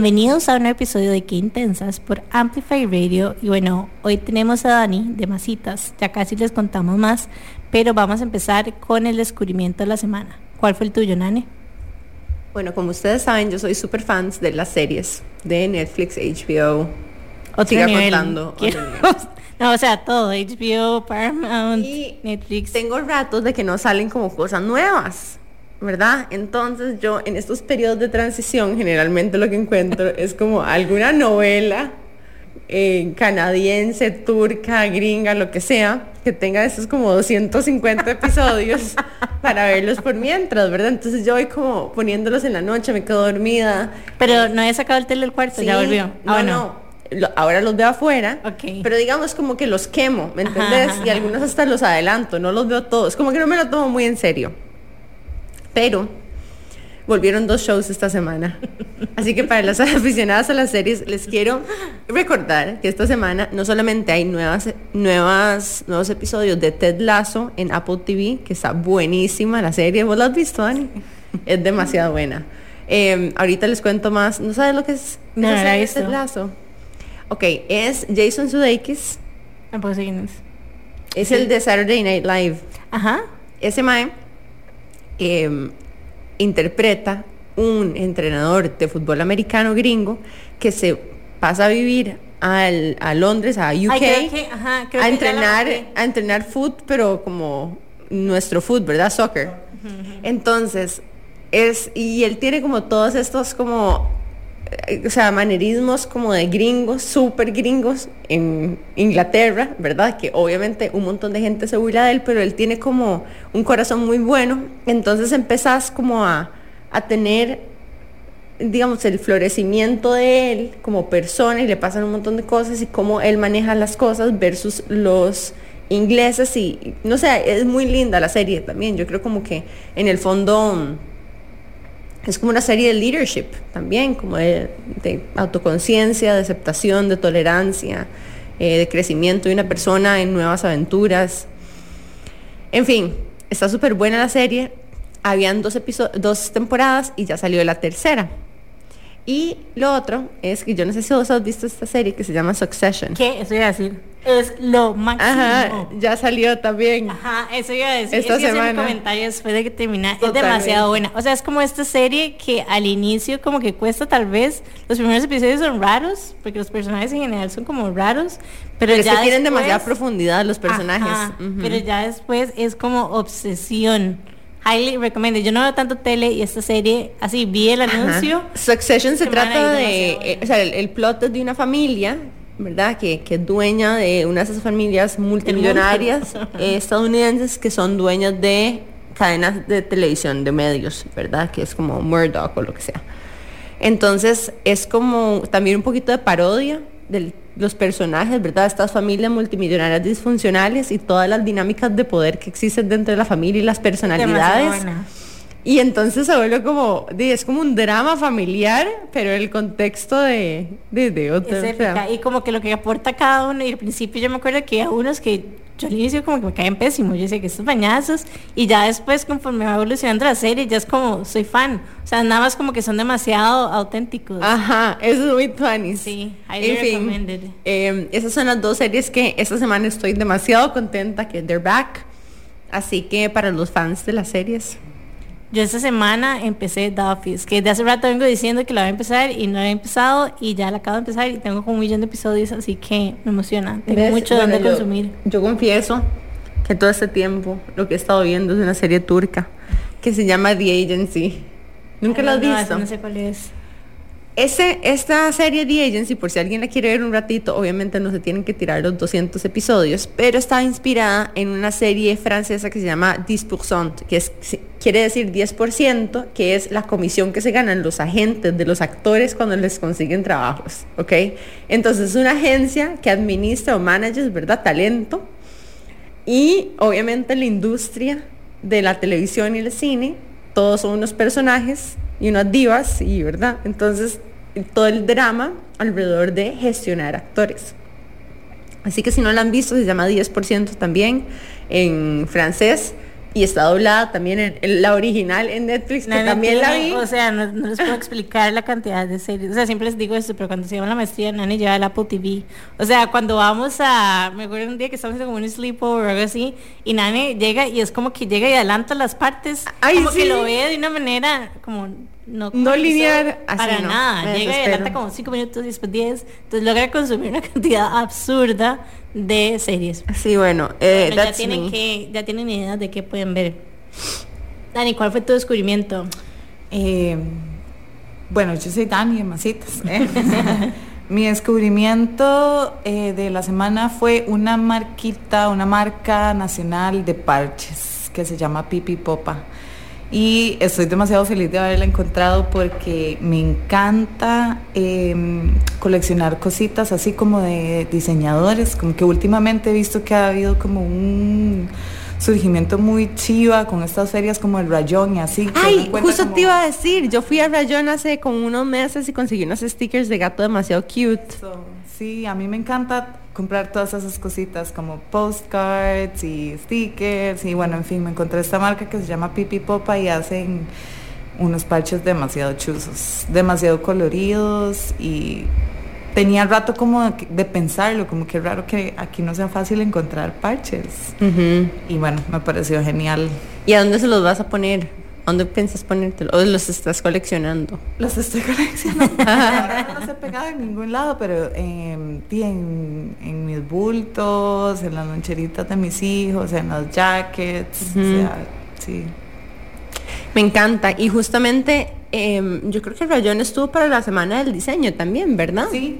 Bienvenidos a un episodio de Qué Intensas por Amplify Radio. Y bueno, hoy tenemos a Dani de Masitas. Ya casi les contamos más, pero vamos a empezar con el descubrimiento de la semana. ¿Cuál fue el tuyo, Nani? Bueno, como ustedes saben, yo soy súper fans de las series de Netflix, HBO. Otro Siga nivel. contando, otro Quiero- nivel. no, o sea, todo. HBO, Paramount, Y Netflix. Tengo ratos de que no salen como cosas nuevas, ¿verdad? Entonces yo en estos periodos de transición generalmente lo que encuentro es como alguna novela eh, canadiense, turca, gringa, lo que sea, que tenga esos como 250 episodios para verlos por mientras, ¿verdad? Entonces yo voy como poniéndolos en la noche, me quedo dormida. Pero no he sacado el tele del cuarto, ya Sí, volvió. No, Ah, no. Lo- ahora los veo afuera. Ok. Pero digamos como que los quemo, ¿me Ajá, entendés? ajá, y algunos hasta los adelanto, no los veo todos. Como que no me lo tomo muy en serio. Pero volvieron dos shows esta semana. Así que para las aficionadas a las series les quiero recordar que esta semana no solamente hay nuevas, nuevas, nuevos episodios de Ted Lasso en Apple TV, que está buenísima la serie. ¿Vos la has visto, Dani? Es demasiado buena. Eh, ahorita les cuento más. ¿No sabes lo que es? No, no la. Ted Lasso? Ok, es Jason Sudeikis. Tampoco sé quién es. Es el de Saturday Night Live. Ajá. Ese mae eh, interpreta un entrenador de fútbol americano gringo que se pasa a vivir al- a Londres, a UK, Ay, que- ajá, a entrenar, a entrenar foot, pero como nuestro foot, ¿verdad? Soccer. Entonces, es, y él tiene como todos estos como, o sea, manerismos como de gringos, súper gringos en Inglaterra, ¿verdad? Que obviamente un montón de gente se burla de él, pero él tiene como un corazón muy bueno. Entonces empezás como a, a tener, digamos, el florecimiento de él como persona y le pasan un montón de cosas y cómo él maneja las cosas versus los ingleses y no sé, es muy linda la serie también. Yo creo como que en el fondo es como una serie de leadership también, como de, de autoconciencia, de aceptación, de tolerancia, eh, de crecimiento de una persona en nuevas aventuras. En fin, está súper buena la serie. Habían dos, dos temporadas y ya salió la tercera. Y lo otro es que yo no sé si vos has visto esta serie que se llama Succession. ¿Qué? Eso iba a decir. Es lo máximo. Ajá, ya salió también. Ajá, eso iba a decir. Esta Ese iba a ser mi semana. comentario después de que termina. Es Totalmente. demasiado buena. O sea, es como esta serie que al inicio como que cuesta tal vez. Los primeros episodios son raros, porque los personajes en general son como raros. Pero, Pero es ya que tienen después- demasiada profundidad los personajes. Ajá, Ujú. Pero ya después es como obsesión. Highly recommended. Yo no veo tanto tele y esta serie, así vi el Ajá. anuncio. Succession se trata de, eh, o sea, el, el plot es de una familia, ¿verdad? Que, que es dueña de una de esas familias multimillonarias eh, estadounidenses que son dueñas de cadenas de televisión, de medios, ¿verdad? Que es como Murdoch o lo que sea. Entonces es como también un poquito de parodia de los personajes, ¿verdad? Estas familias multimillonarias disfuncionales y todas las dinámicas de poder que existen dentro de la familia y las personalidades. Y entonces se vuelve como, es como un drama familiar, pero el contexto de, de, de otro. Es o sea. Y como que lo que aporta cada uno, y al principio yo me acuerdo que a unos que yo al inicio como que me caen pésimos, yo decía que estos bañazos, y ya después conforme va evolucionando la serie, ya es como, soy fan. O sea, nada más como que son demasiado auténticos. Ajá, eso es muy funny. Sí, en fin, eh, esas son las dos series que esta semana estoy demasiado contenta que they're back. Así que para los fans de las series, Yo esta semana empecé Office, que de hace rato vengo diciendo que la voy a empezar y no la he empezado y ya la acabo de empezar y tengo como un millón de episodios, así que me emociona. Tengo ¿ves? mucho Bueno, donde yo- consumir. Yo confieso que todo este tiempo lo que he estado viendo es una serie turca que se llama The Agency. ¿Nunca la has No, visto? no sé cuál es. Ese, esta serie The Agency, por si alguien la quiere ver un ratito, obviamente no se tienen que tirar los 200 episodios, pero está inspirada en una serie francesa que se llama 10%, que es, quiere decir 10%, que es la comisión que se ganan los agentes de los actores cuando les consiguen trabajos, ¿ok? Entonces es una agencia que administra o manages, ¿verdad? Talento. Y obviamente la industria de la televisión y el cine, todos son unos personajes y unas divas, y verdad. Entonces, todo el drama alrededor de gestionar actores. Así que si no la han visto, se llama 10% también en francés. Y está doblada también en, la original en Netflix, que también la vi. O sea, no, les puedo explicar la cantidad de series. O sea, siempre les digo esto, pero cuando se llama la maestría, Nani lleva el Apple TV. O sea, cuando vamos a, me acuerdo un día que estamos en como un sleepover o algo así, y Nani llega y es como que llega y adelanta las partes, como que lo ve de una manera como no, no lineal para nada. Llega y adelanta como 5 minutos y después 10. Entonces logra consumir una cantidad absurda de series. Sí, bueno, eh, ya tienen que, ya tienen idea de qué pueden ver. Dani, ¿cuál fue tu descubrimiento? Eh, bueno, yo soy Dani de Masitas. ¿eh? Mi descubrimiento de la semana fue una marquita, una marca nacional de parches que se llama Pipi Popa y estoy demasiado feliz de haberla encontrado porque me encanta em, coleccionar cositas así como de diseñadores, como que últimamente he visto que ha habido como un surgimiento muy chiva con estas ferias como el Rayón y así. Ay, justo te iba a decir, yo fui a Rayón hace como unos meses y conseguí unos stickers de gato demasiado cute. sí, a mí me encanta comprar todas esas cositas como postcards y stickers y bueno, en fin, me encontré esta marca que se llama Pipi Popa y hacen unos parches demasiado chuzos, demasiado coloridos y tenía el rato como de pensarlo, como que raro que aquí no sea fácil encontrar parches. Y bueno, me pareció genial. ¿Y a dónde se los vas a poner? ¿Dónde piensas ponértelo? ¿O los estás coleccionando? Los estoy coleccionando. no los he pegado en ningún lado, pero en, en, mis bultos, en las loncheritas de mis hijos, en los jackets. O sea, sí. Me encanta. Y justamente em, yo creo que el Rayón estuvo para la semana del diseño también, ¿verdad? Sí,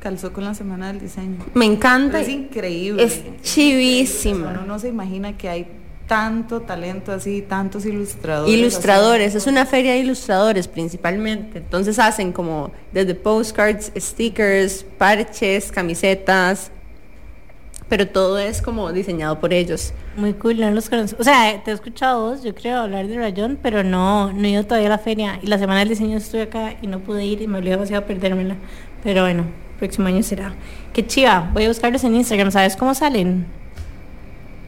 calzó con la semana del diseño. Me encanta. es increíble. Es chivísimo. Uno no se imagina que hay tanto talento así, tantos ilustradores. Ilustradores, es una feria de ilustradores principalmente. Entonces hacen como desde postcards, stickers, parches, camisetas, pero todo es como diseñado por ellos. Muy cool, no los conozco. O sea, te he escuchado vos, yo creo, hablar de Rayón, pero no, no he ido todavía a la feria. Y la semana del diseño estoy acá y no pude ir y me olvidé demasiado perdérmela. Pero bueno, próximo año será. Qué chiva, voy a buscarlos en Instagram, ¿sabes cómo salen?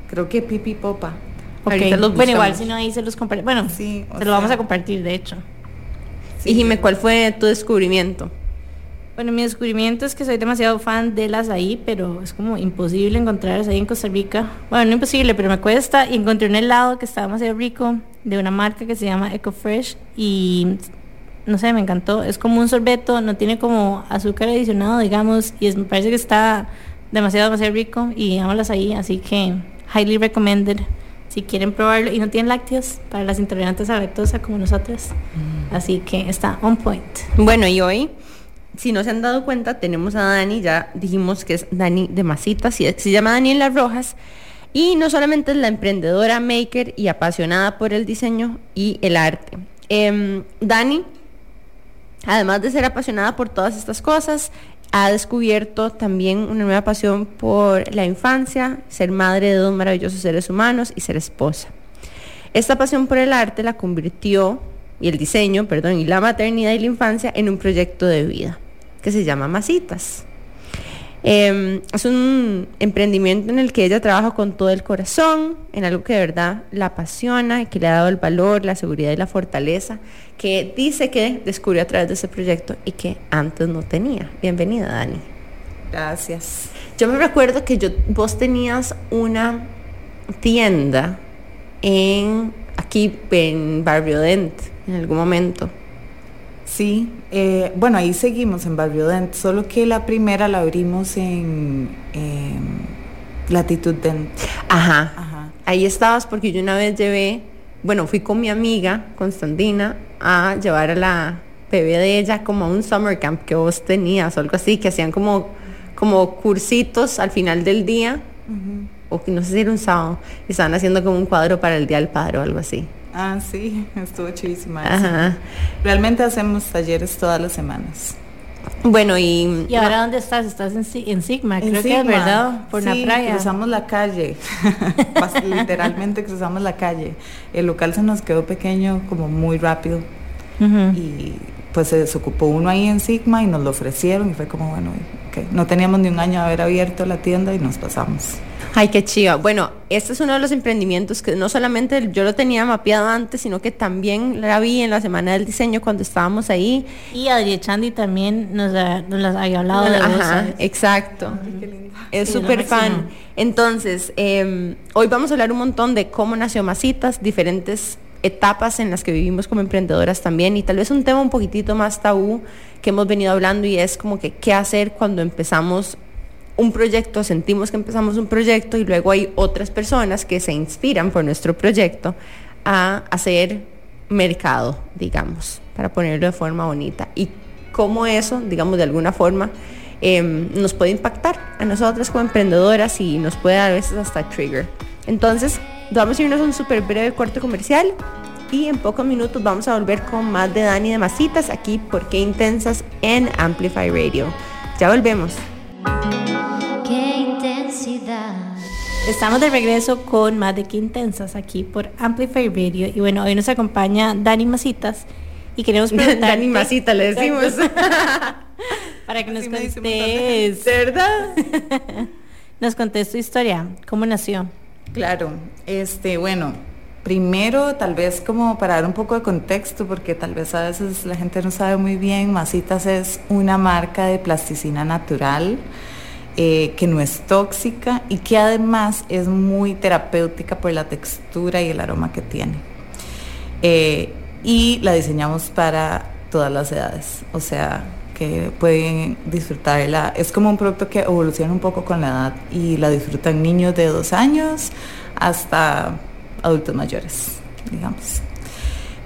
Creo que Pipi Popa. bueno, igual si no ahí se los compartimos. Bueno, sí, se lo vamos a compartir, de hecho. y dime, ¿cuál fue tu descubrimiento? Bueno, mi descubrimiento es que soy demasiado fan de las ahí, pero es como imposible encontrarlas ahí en Costa Rica. Bueno, no imposible, pero me cuesta. Y encontré un helado que está demasiado rico de una marca que se llama Eco Fresh y no sé, me encantó. Es como un sorbeto, no tiene como azúcar adicionado, digamos, y me parece que está demasiado, demasiado rico y amo las ahí, así que highly recommended si quieren probarlo y no tienen lácteos para las intolerantes a lactosa como nosotras. Mm. Así que está on point. Bueno, y hoy, si no se han dado cuenta, tenemos a Dani, ya dijimos que es Dani de Masitas, se llama Daniela Rojas. Y no solamente es la emprendedora, maker y apasionada por el diseño y el arte. Em, Dani, además de ser apasionada por todas estas cosas, ha descubierto también una nueva pasión por la infancia, ser madre de dos maravillosos seres humanos y ser esposa. Esta pasión por el arte la convirtió, y el diseño, perdón, y la maternidad y la infancia en un proyecto de vida que se llama Masitas. Em, es un emprendimiento en el que ella trabaja con todo el corazón, en algo que de verdad la apasiona y que le ha dado el valor, la seguridad y la fortaleza que dice que descubrió a través de ese proyecto y que antes no tenía. Bienvenida, Dani. Gracias. Yo me recuerdo que yo, vos tenías una tienda en aquí en Barrio Dent en algún momento. Sí, eh, bueno, ahí seguimos en Barrio Dent, solo que la primera la abrimos en Latitud Dent. Ajá. Ajá. Ahí estabas porque yo una vez llevé, bueno, fui con mi amiga Constantina a llevar a la bebé de ella como a un summer camp que vos tenías o algo así, que hacían como, como cursitos al final del día, o que no sé si era un sábado, y estaban haciendo como un cuadro para el Día del Padre o algo así. Ah, sí, estuvo chidísima. Realmente hacemos talleres todas las semanas. Bueno, y... ¿Y ahora dónde estás? Estás en, Sigma, creo que es verdad, por la playa. cruzamos la calle, literalmente cruzamos la calle. El local se nos quedó pequeño como muy rápido y pues se desocupó uno ahí en Sigma y nos lo ofrecieron y fue como, bueno, okay. no teníamos ni un año de haber abierto la tienda y nos pasamos. Ay, qué chiva. Bueno, este es uno de los emprendimientos que no solamente yo lo tenía mapeado antes, sino que también la vi en la Semana del Diseño cuando estábamos ahí. Y Adri Chandy también nos, nos las había hablado de Ajá, exacto. es súper fan. Entonces, eh, hoy vamos a hablar un montón de cómo nació Masitas, diferentes etapas en las que vivimos como emprendedoras también y tal vez un tema un poquitito más tabú que hemos venido hablando y es como que qué hacer cuando empezamos un proyecto, sentimos que empezamos un proyecto y luego hay otras personas que se inspiran por nuestro proyecto a hacer mercado, digamos, para ponerlo de forma bonita. Y cómo eso, digamos, de alguna forma em, nos puede impactar a nosotras como emprendedoras y nos puede a veces hasta trigger. Entonces, vamos a irnos a un súper breve corte comercial y en pocos minutos vamos a volver con más de Dani de Masitas aquí por Qué Intensas en Amplify Radio. Ya volvemos. Estamos de regreso con más de Qué Intensas aquí por Amplify Radio. Y bueno, hoy nos acompaña Dani Masitas y queremos preguntar. Dani Masita le decimos. Para que nos contes. ¿Verdad? nos contes tu historia. ¿Cómo nació? Claro, este, bueno, primero tal vez como para dar un poco de contexto, porque tal vez a veces la gente no sabe muy bien, Masitas es una marca de plasticina natural eh, que no es tóxica y que además es muy terapéutica por la textura y el aroma que tiene. Eh, y la diseñamos para todas las edades, o sea, que pueden disfrutarla. Es como un producto que evoluciona un poco con la edad y la disfrutan niños de dos años hasta adultos mayores, digamos.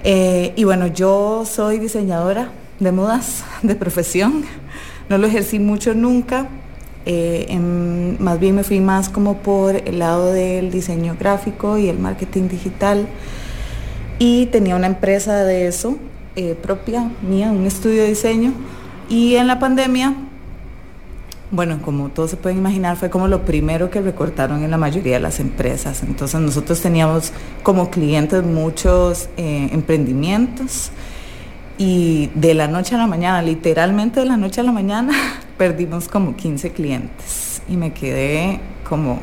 Eh, y bueno, yo soy diseñadora de modas de profesión. No lo ejercí mucho nunca, eh, más bien me fui más como por el lado del diseño gráfico y el marketing digital. Y tenía una empresa de eso eh, propia, mía, un estudio de diseño. Y en la pandemia, bueno, como todos se pueden imaginar, fue como lo primero que recortaron en la mayoría de las empresas. Entonces nosotros teníamos como clientes muchos eh, emprendimientos y de la noche a la mañana, literalmente de la noche a la mañana, perdimos como 15 clientes. Y me quedé como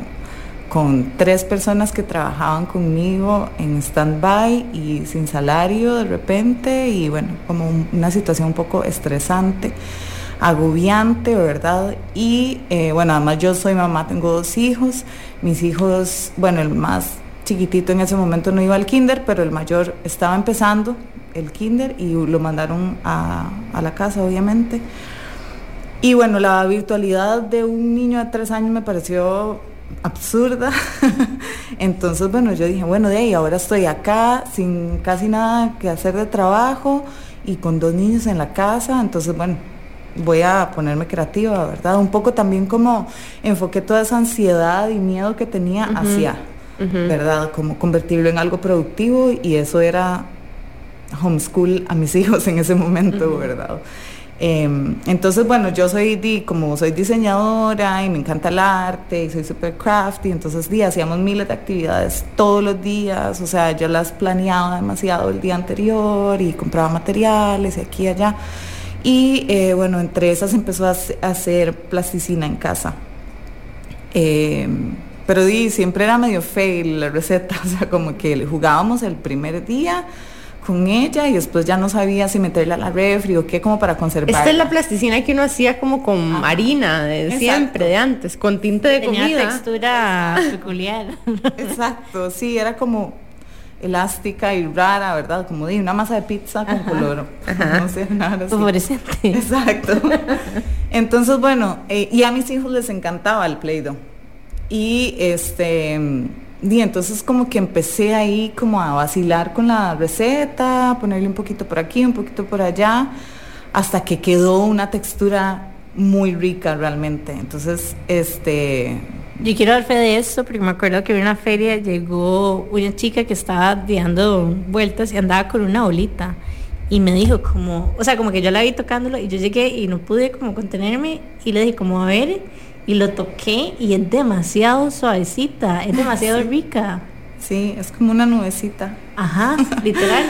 con tres personas que trabajaban conmigo en stand-by y sin salario de repente y bueno, como una situación un poco estresante, agobiante, ¿verdad? Y eh, bueno, además yo soy mamá, tengo dos hijos, mis hijos, bueno, el más chiquitito en ese momento no iba al kinder, pero el mayor estaba empezando el kinder y lo mandaron a, a la casa, obviamente. Y bueno, la virtualidad de un niño de tres años me pareció absurda. Entonces, bueno, yo dije, bueno, de ahí ahora estoy acá sin casi nada que hacer de trabajo y con dos niños en la casa. Entonces, bueno, voy a ponerme creativa, ¿verdad? Un poco también como enfoqué toda esa ansiedad y miedo que tenía hacia, ¿verdad? Como convertirlo en algo productivo y eso era homeschool a mis hijos en ese momento, ¿verdad? Em, entonces, bueno, yo soy, como soy diseñadora y me encanta el arte y soy super crafty, entonces di, hacíamos miles de actividades todos los días, o sea, yo las planeaba demasiado el día anterior y compraba materiales y aquí y allá. Y eh, bueno, entre esas empezó a, hacer plasticina en casa. Em, pero di, siempre era medio fail la receta, o sea, como que jugábamos el primer día con ella y después ya no sabía si meterla a la refri o qué como para conservar. Esta es la plasticina que uno hacía como con harina de siempre, de antes, con tinte de Tenía comida. textura peculiar. Exacto, sí, era como elástica y rara, ¿verdad? Como de una masa de pizza con color. No sé, nada así. Exacto. Entonces, bueno, eh, y a mis hijos les encantaba el Play-Doh. Y este y entonces como que empecé ahí como a vacilar con la receta, ponerle un poquito por aquí, un poquito por allá, hasta que quedó una textura muy rica realmente. Entonces, este... Yo quiero dar fe de esto porque me acuerdo que en una feria llegó una chica que estaba dando vueltas y andaba con una bolita y me dijo como, o sea, como que yo la vi tocándolo y yo llegué y no pude como contenerme y le dije como, a ver, y lo toqué y es demasiado suavecita, es demasiado rica. Sí, es como una nubecita. Ajá, literal.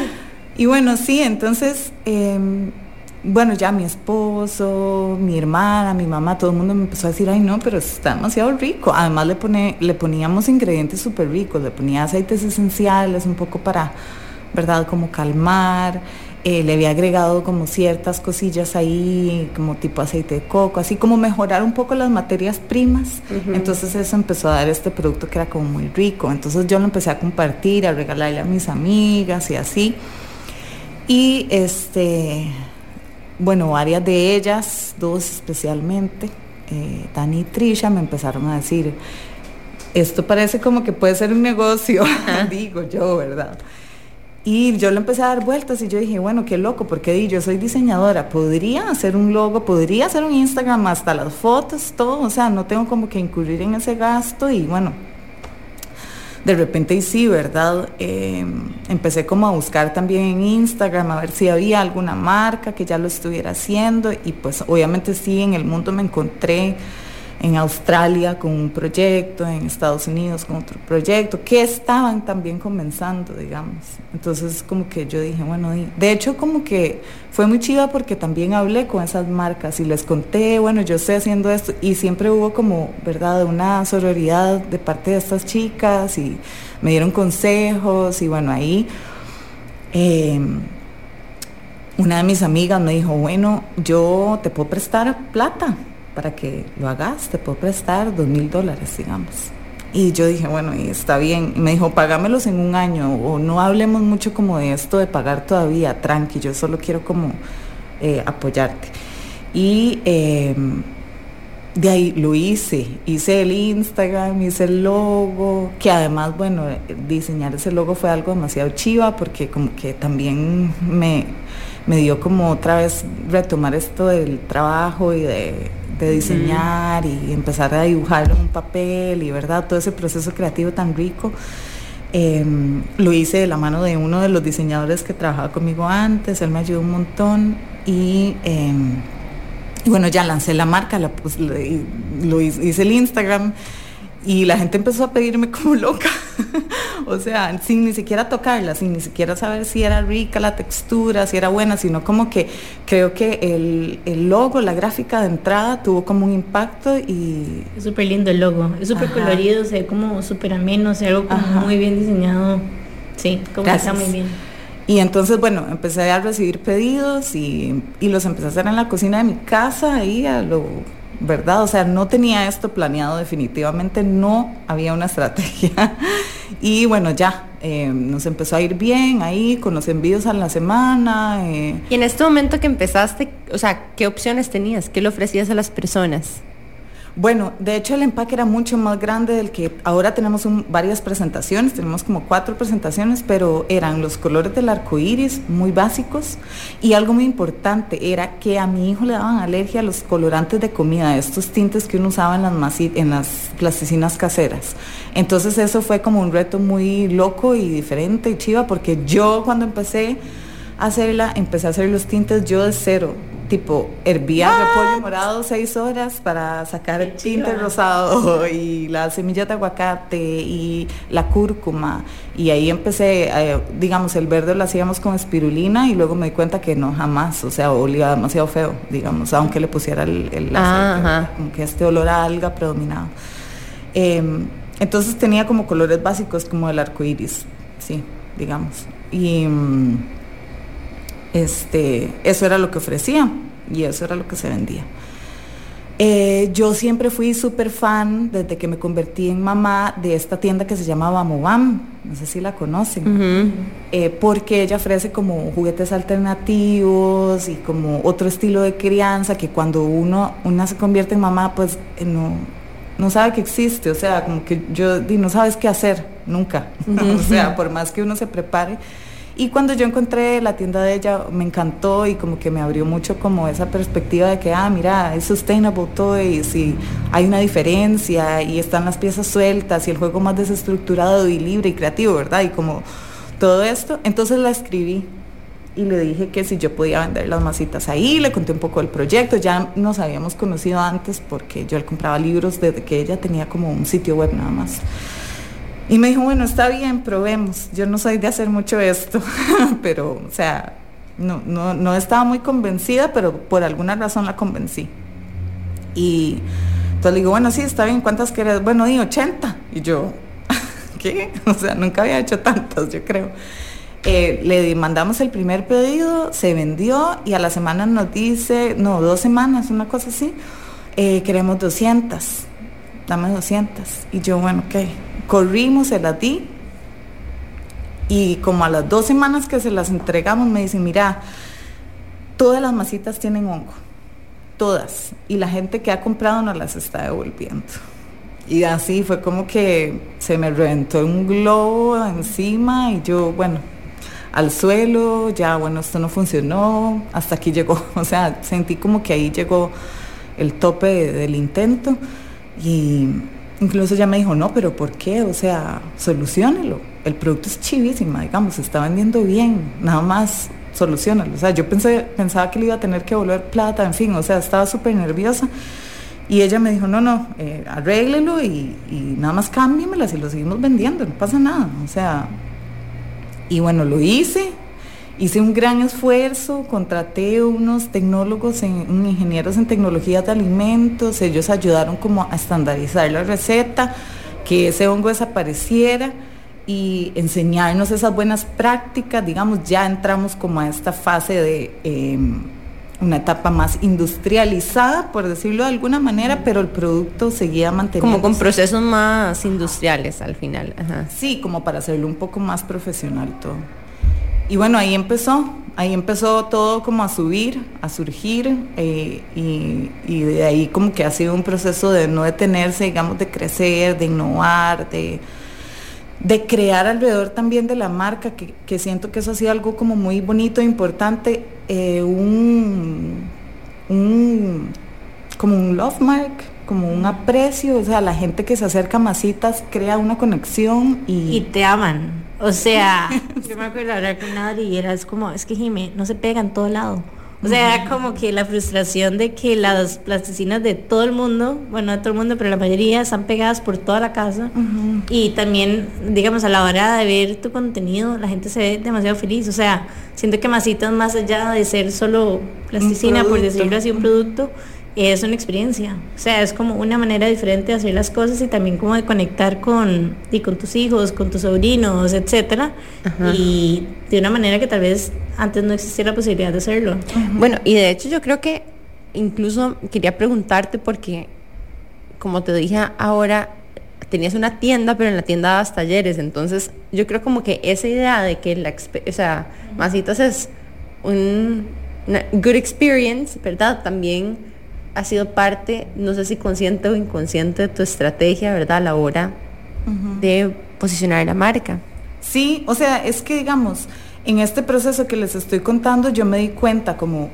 y bueno, sí, entonces em, bueno, ya mi esposo, mi hermana, mi mamá, todo el mundo me empezó a decir, ay no, pero está demasiado rico. Además le, pone, le poníamos ingredientes súper ricos, le ponía aceites esenciales un poco para, ¿verdad? Como calmar. Eh, le había agregado como ciertas cosillas ahí, como tipo aceite de coco, así como mejorar un poco las materias primas. Entonces eso empezó a dar este producto que era como muy rico. Entonces yo lo empecé a compartir, a regalarle a mis amigas y así. Y este bueno, varias de ellas, dos especialmente, eh, Dani y Trisha, me empezaron a decir, esto parece como que puede ser un negocio, digo yo, ¿verdad? Y yo le empecé a dar vueltas y yo dije, bueno, qué loco, porque yo soy diseñadora, podría hacer un logo, podría hacer un Instagram, hasta las fotos, todo, o sea, no tengo como que incurrir en ese gasto y bueno, de repente y sí, ¿verdad? Eh, empecé como a buscar también en Instagram a ver si había alguna marca que ya lo estuviera haciendo. Y pues obviamente sí, en el mundo me encontré en Australia con un proyecto, en Estados Unidos con otro proyecto, que estaban también comenzando, digamos. Entonces como que yo dije, bueno, de hecho como que fue muy chiva porque también hablé con esas marcas y les conté, bueno, yo estoy haciendo esto y siempre hubo como, ¿verdad?, una sororidad de parte de estas chicas y me dieron consejos y bueno, ahí... Em, una de mis amigas me dijo, bueno, yo te puedo prestar plata para que lo hagas, te puedo prestar dos mil dólares, digamos. Y yo dije, bueno, y está bien. Y me dijo, pagámelos en un año o no hablemos mucho como de esto de pagar todavía, tranqui, yo solo quiero como eh, apoyarte. Y em, de ahí lo hice, hice el Instagram, hice el logo, que además, bueno, diseñar ese logo fue algo demasiado chiva porque como que también me, me dio como otra vez retomar esto del trabajo y de de diseñar y empezar a dibujar en un papel y verdad, todo ese proceso creativo tan rico. Em, lo hice de la mano de uno de los diseñadores que trabajaba conmigo antes, él me ayudó un montón y, em, bueno, ya lancé la marca, la, pues, lo hice el Instagram y la gente empezó a pedirme como loca, o sea, sin ni siquiera tocarla, sin ni siquiera saber si era rica la textura, si era buena, sino como que creo que el, logo, la gráfica de entrada tuvo como un impacto y... Es súper lindo el logo, es súper colorido, se ve como súper ameno, se ve algo como muy bien diseñado, sí, como que está muy bien. Y entonces, bueno, empecé a recibir pedidos y, y los empecé a hacer en la cocina de mi casa, ahí a lo ¿verdad? O sea, no tenía esto planeado definitivamente, no había una estrategia. y bueno, ya, eh, nos empezó a ir bien ahí con los envíos a la semana. Eh. Y en este momento que empezaste, o sea, ¿qué opciones tenías? ¿Qué le ofrecías a las personas? Bueno, de hecho el empaque era mucho más grande del que ahora tenemos varias presentaciones, tenemos como cuatro presentaciones, pero eran los colores del arco iris muy básicos y algo muy importante era que a mi hijo le daban alergia a los colorantes de comida, estos tintes que uno usaba en las, en las plasticinas caseras. Entonces eso fue como un reto muy loco y diferente y chiva porque yo cuando empecé a hacerla, empecé a hacer los tintes yo de cero tipo, hervía el repollo morado seis horas para sacar el tinte rosado y la semilla de aguacate y la cúrcuma. Y ahí empecé, eh, digamos, el verde lo hacíamos con espirulina y luego me di cuenta que no, jamás, o sea, olía demasiado feo, digamos, aunque le pusiera el, el aceite, como que este olor a alga predominaba. Em, entonces tenía como colores básicos como el arco iris, sí, digamos. Y mm, este, eso era lo que ofrecía y eso era lo que se vendía. Eh, yo siempre fui súper fan, desde que me convertí en mamá, de esta tienda que se llamaba Mobam, no sé si la conocen, eh, porque ella ofrece como juguetes alternativos y como otro estilo de crianza que cuando uno una se convierte en mamá, pues eh, no, no sabe que existe, o sea, como que yo no sabes qué hacer, nunca, o sea, por más que uno se prepare y cuando yo encontré la tienda de ella, me encantó y como que me abrió mucho como esa perspectiva de que, ah, mira, es sustainable todo y si hay una diferencia y están las piezas sueltas y el juego más desestructurado y libre y creativo, ¿verdad? Y como todo esto. Entonces la escribí y le dije que si yo podía vender las masitas ahí, le conté un poco del proyecto, ya nos habíamos conocido antes porque yo le compraba libros desde que ella tenía como un sitio web nada más. Y me dijo, bueno, está bien, probemos. Yo no soy de hacer mucho esto, pero, o sea, no, no, no estaba muy convencida, pero por alguna razón la convencí. Y entonces le digo, bueno, sí, está bien, ¿cuántas quieres? Bueno, di 80. Y yo, ¿qué? O sea, nunca había hecho tantas, yo creo. Eh, le mandamos el primer pedido, se vendió y a la semana nos dice, no, dos semanas, una cosa así, eh, queremos 200, dame 200. Y yo, bueno, ok, corrimos, se las di y como a las dos semanas que se las entregamos me dicen, mira, todas las masitas tienen hongo, todas, y la gente que ha comprado nos las está devolviendo. Y así fue como que se me reventó un globo encima y yo, bueno, al suelo, ya bueno, esto no funcionó, hasta aquí llegó, o sea, sentí como que ahí llegó el tope del intento y incluso ya me dijo, no, pero ¿por qué? O sea, solucionelo, el producto es chivísima, digamos, está vendiendo bien, nada más solucionalo. O sea, yo pensé, pensaba que le iba a tener que volver plata, en fin, o sea, estaba súper nerviosa. Y ella me dijo, no, no, eh, arréglelo y, y nada más cámbiemelas y lo seguimos vendiendo, no pasa nada. O sea, y bueno, lo hice, hice un gran esfuerzo, contraté unos tecnólogos, en, ingenieros en tecnologías de alimentos, ellos ayudaron como a estandarizar la receta, que ese hongo desapareciera y enseñarnos esas buenas prácticas, digamos, ya entramos como a esta fase de... Em, una etapa más industrializada, por decirlo de alguna manera, pero el producto seguía manteniendo. Como con procesos más industriales al final. Sí, como para hacerlo un poco más profesional todo. Y bueno, ahí empezó, ahí empezó todo como a subir, a surgir, eh, y, y, de ahí como que ha sido un proceso de no detenerse, digamos, de crecer, de innovar, de de crear alrededor también de la marca, que, siento que eso ha sido algo como muy bonito importante, eh, un, como un love mark, como un aprecio, o sea, la gente que se acerca a masitas crea una conexión y... Y te aman, o sea, yo me acuerdo hablar con Adri y era, es como, es que Jimé, no se pega en todo lado. O sea, como que la frustración de que las plasticinas de todo el mundo, bueno, de todo el mundo, pero la mayoría están pegadas por toda la casa. Y también, digamos, a la hora de ver tu contenido, la gente se ve demasiado feliz. O sea, siento que Masitas, más allá de ser solo plasticina, por decirlo así, un producto, es una experiencia. O sea, es como una manera diferente de hacer las cosas y también como de conectar con, y con tus hijos, con tus sobrinos, etcétera. Y de una manera que tal vez antes no existía la posibilidad de hacerlo. Bueno, y de hecho yo creo que incluso quería preguntarte porque, como te dije ahora, tenías una tienda, pero en la tienda dabas talleres. Entonces, yo creo como que esa idea de que la, o sea, Masitas es un, una good experience, ¿verdad? También ha sido parte, no sé si consciente o inconsciente de tu estrategia, ¿verdad? A la hora de posicionar la marca. Sí, o sea, es que digamos, en este proceso que les estoy contando, yo me di cuenta como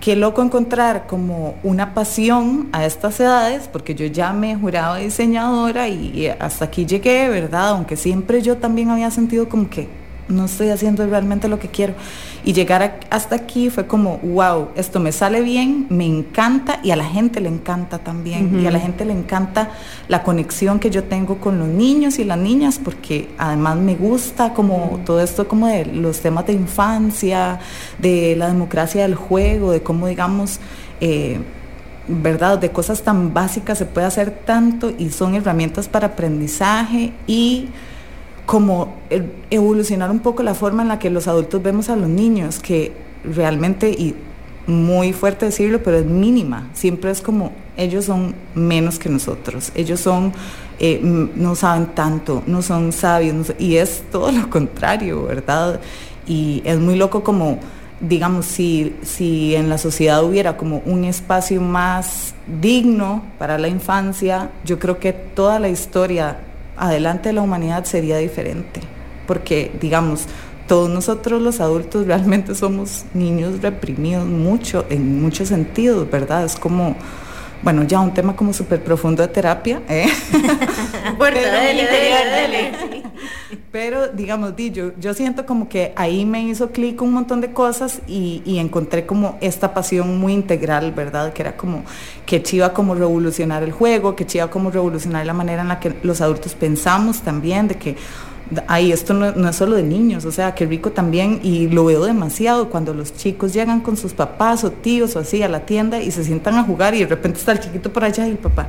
qué loco encontrar como una pasión a estas edades, porque yo ya me he jurado diseñadora y hasta aquí llegué, ¿verdad? Aunque siempre yo también había sentido como que no estoy haciendo realmente lo que quiero. Y llegar hasta aquí fue como, wow, esto me sale bien, me encanta y a la gente le encanta también. Y a la gente le encanta la conexión que yo tengo con los niños y las niñas, porque además me gusta como todo esto como de los temas de infancia, de la democracia del juego, de cómo digamos... Eh, ¿verdad? De cosas tan básicas se puede hacer tanto y son herramientas para aprendizaje y como evolucionar un poco la forma en la que los adultos vemos a los niños, que realmente, y muy fuerte decirlo, pero es mínima. Siempre es como, ellos son menos que nosotros, ellos son, eh, no saben tanto, no son sabios, y es todo lo contrario, ¿verdad? Y es muy loco como, digamos, si, si en la sociedad hubiera como un espacio más digno para la infancia, yo creo que toda la historia adelante de la humanidad sería diferente, porque digamos, todos nosotros los adultos realmente somos niños reprimidos mucho, en muchos sentidos, ¿verdad? Es como, bueno, ya un tema como súper profundo de terapia, ¿eh? pero, digamos, yo, yo siento como que ahí me hizo clic un montón de cosas y, y, encontré como esta pasión muy integral, ¿verdad? Que era como que chiva como revolucionar el juego, que chiva como revolucionar la manera en la que los adultos pensamos también, de que ay, esto no, no, es solo de niños, o sea, qué rico también, y lo veo demasiado cuando los chicos llegan con sus papás o tíos o así a la tienda y se sientan a jugar y de repente está el chiquito por allá y el papá.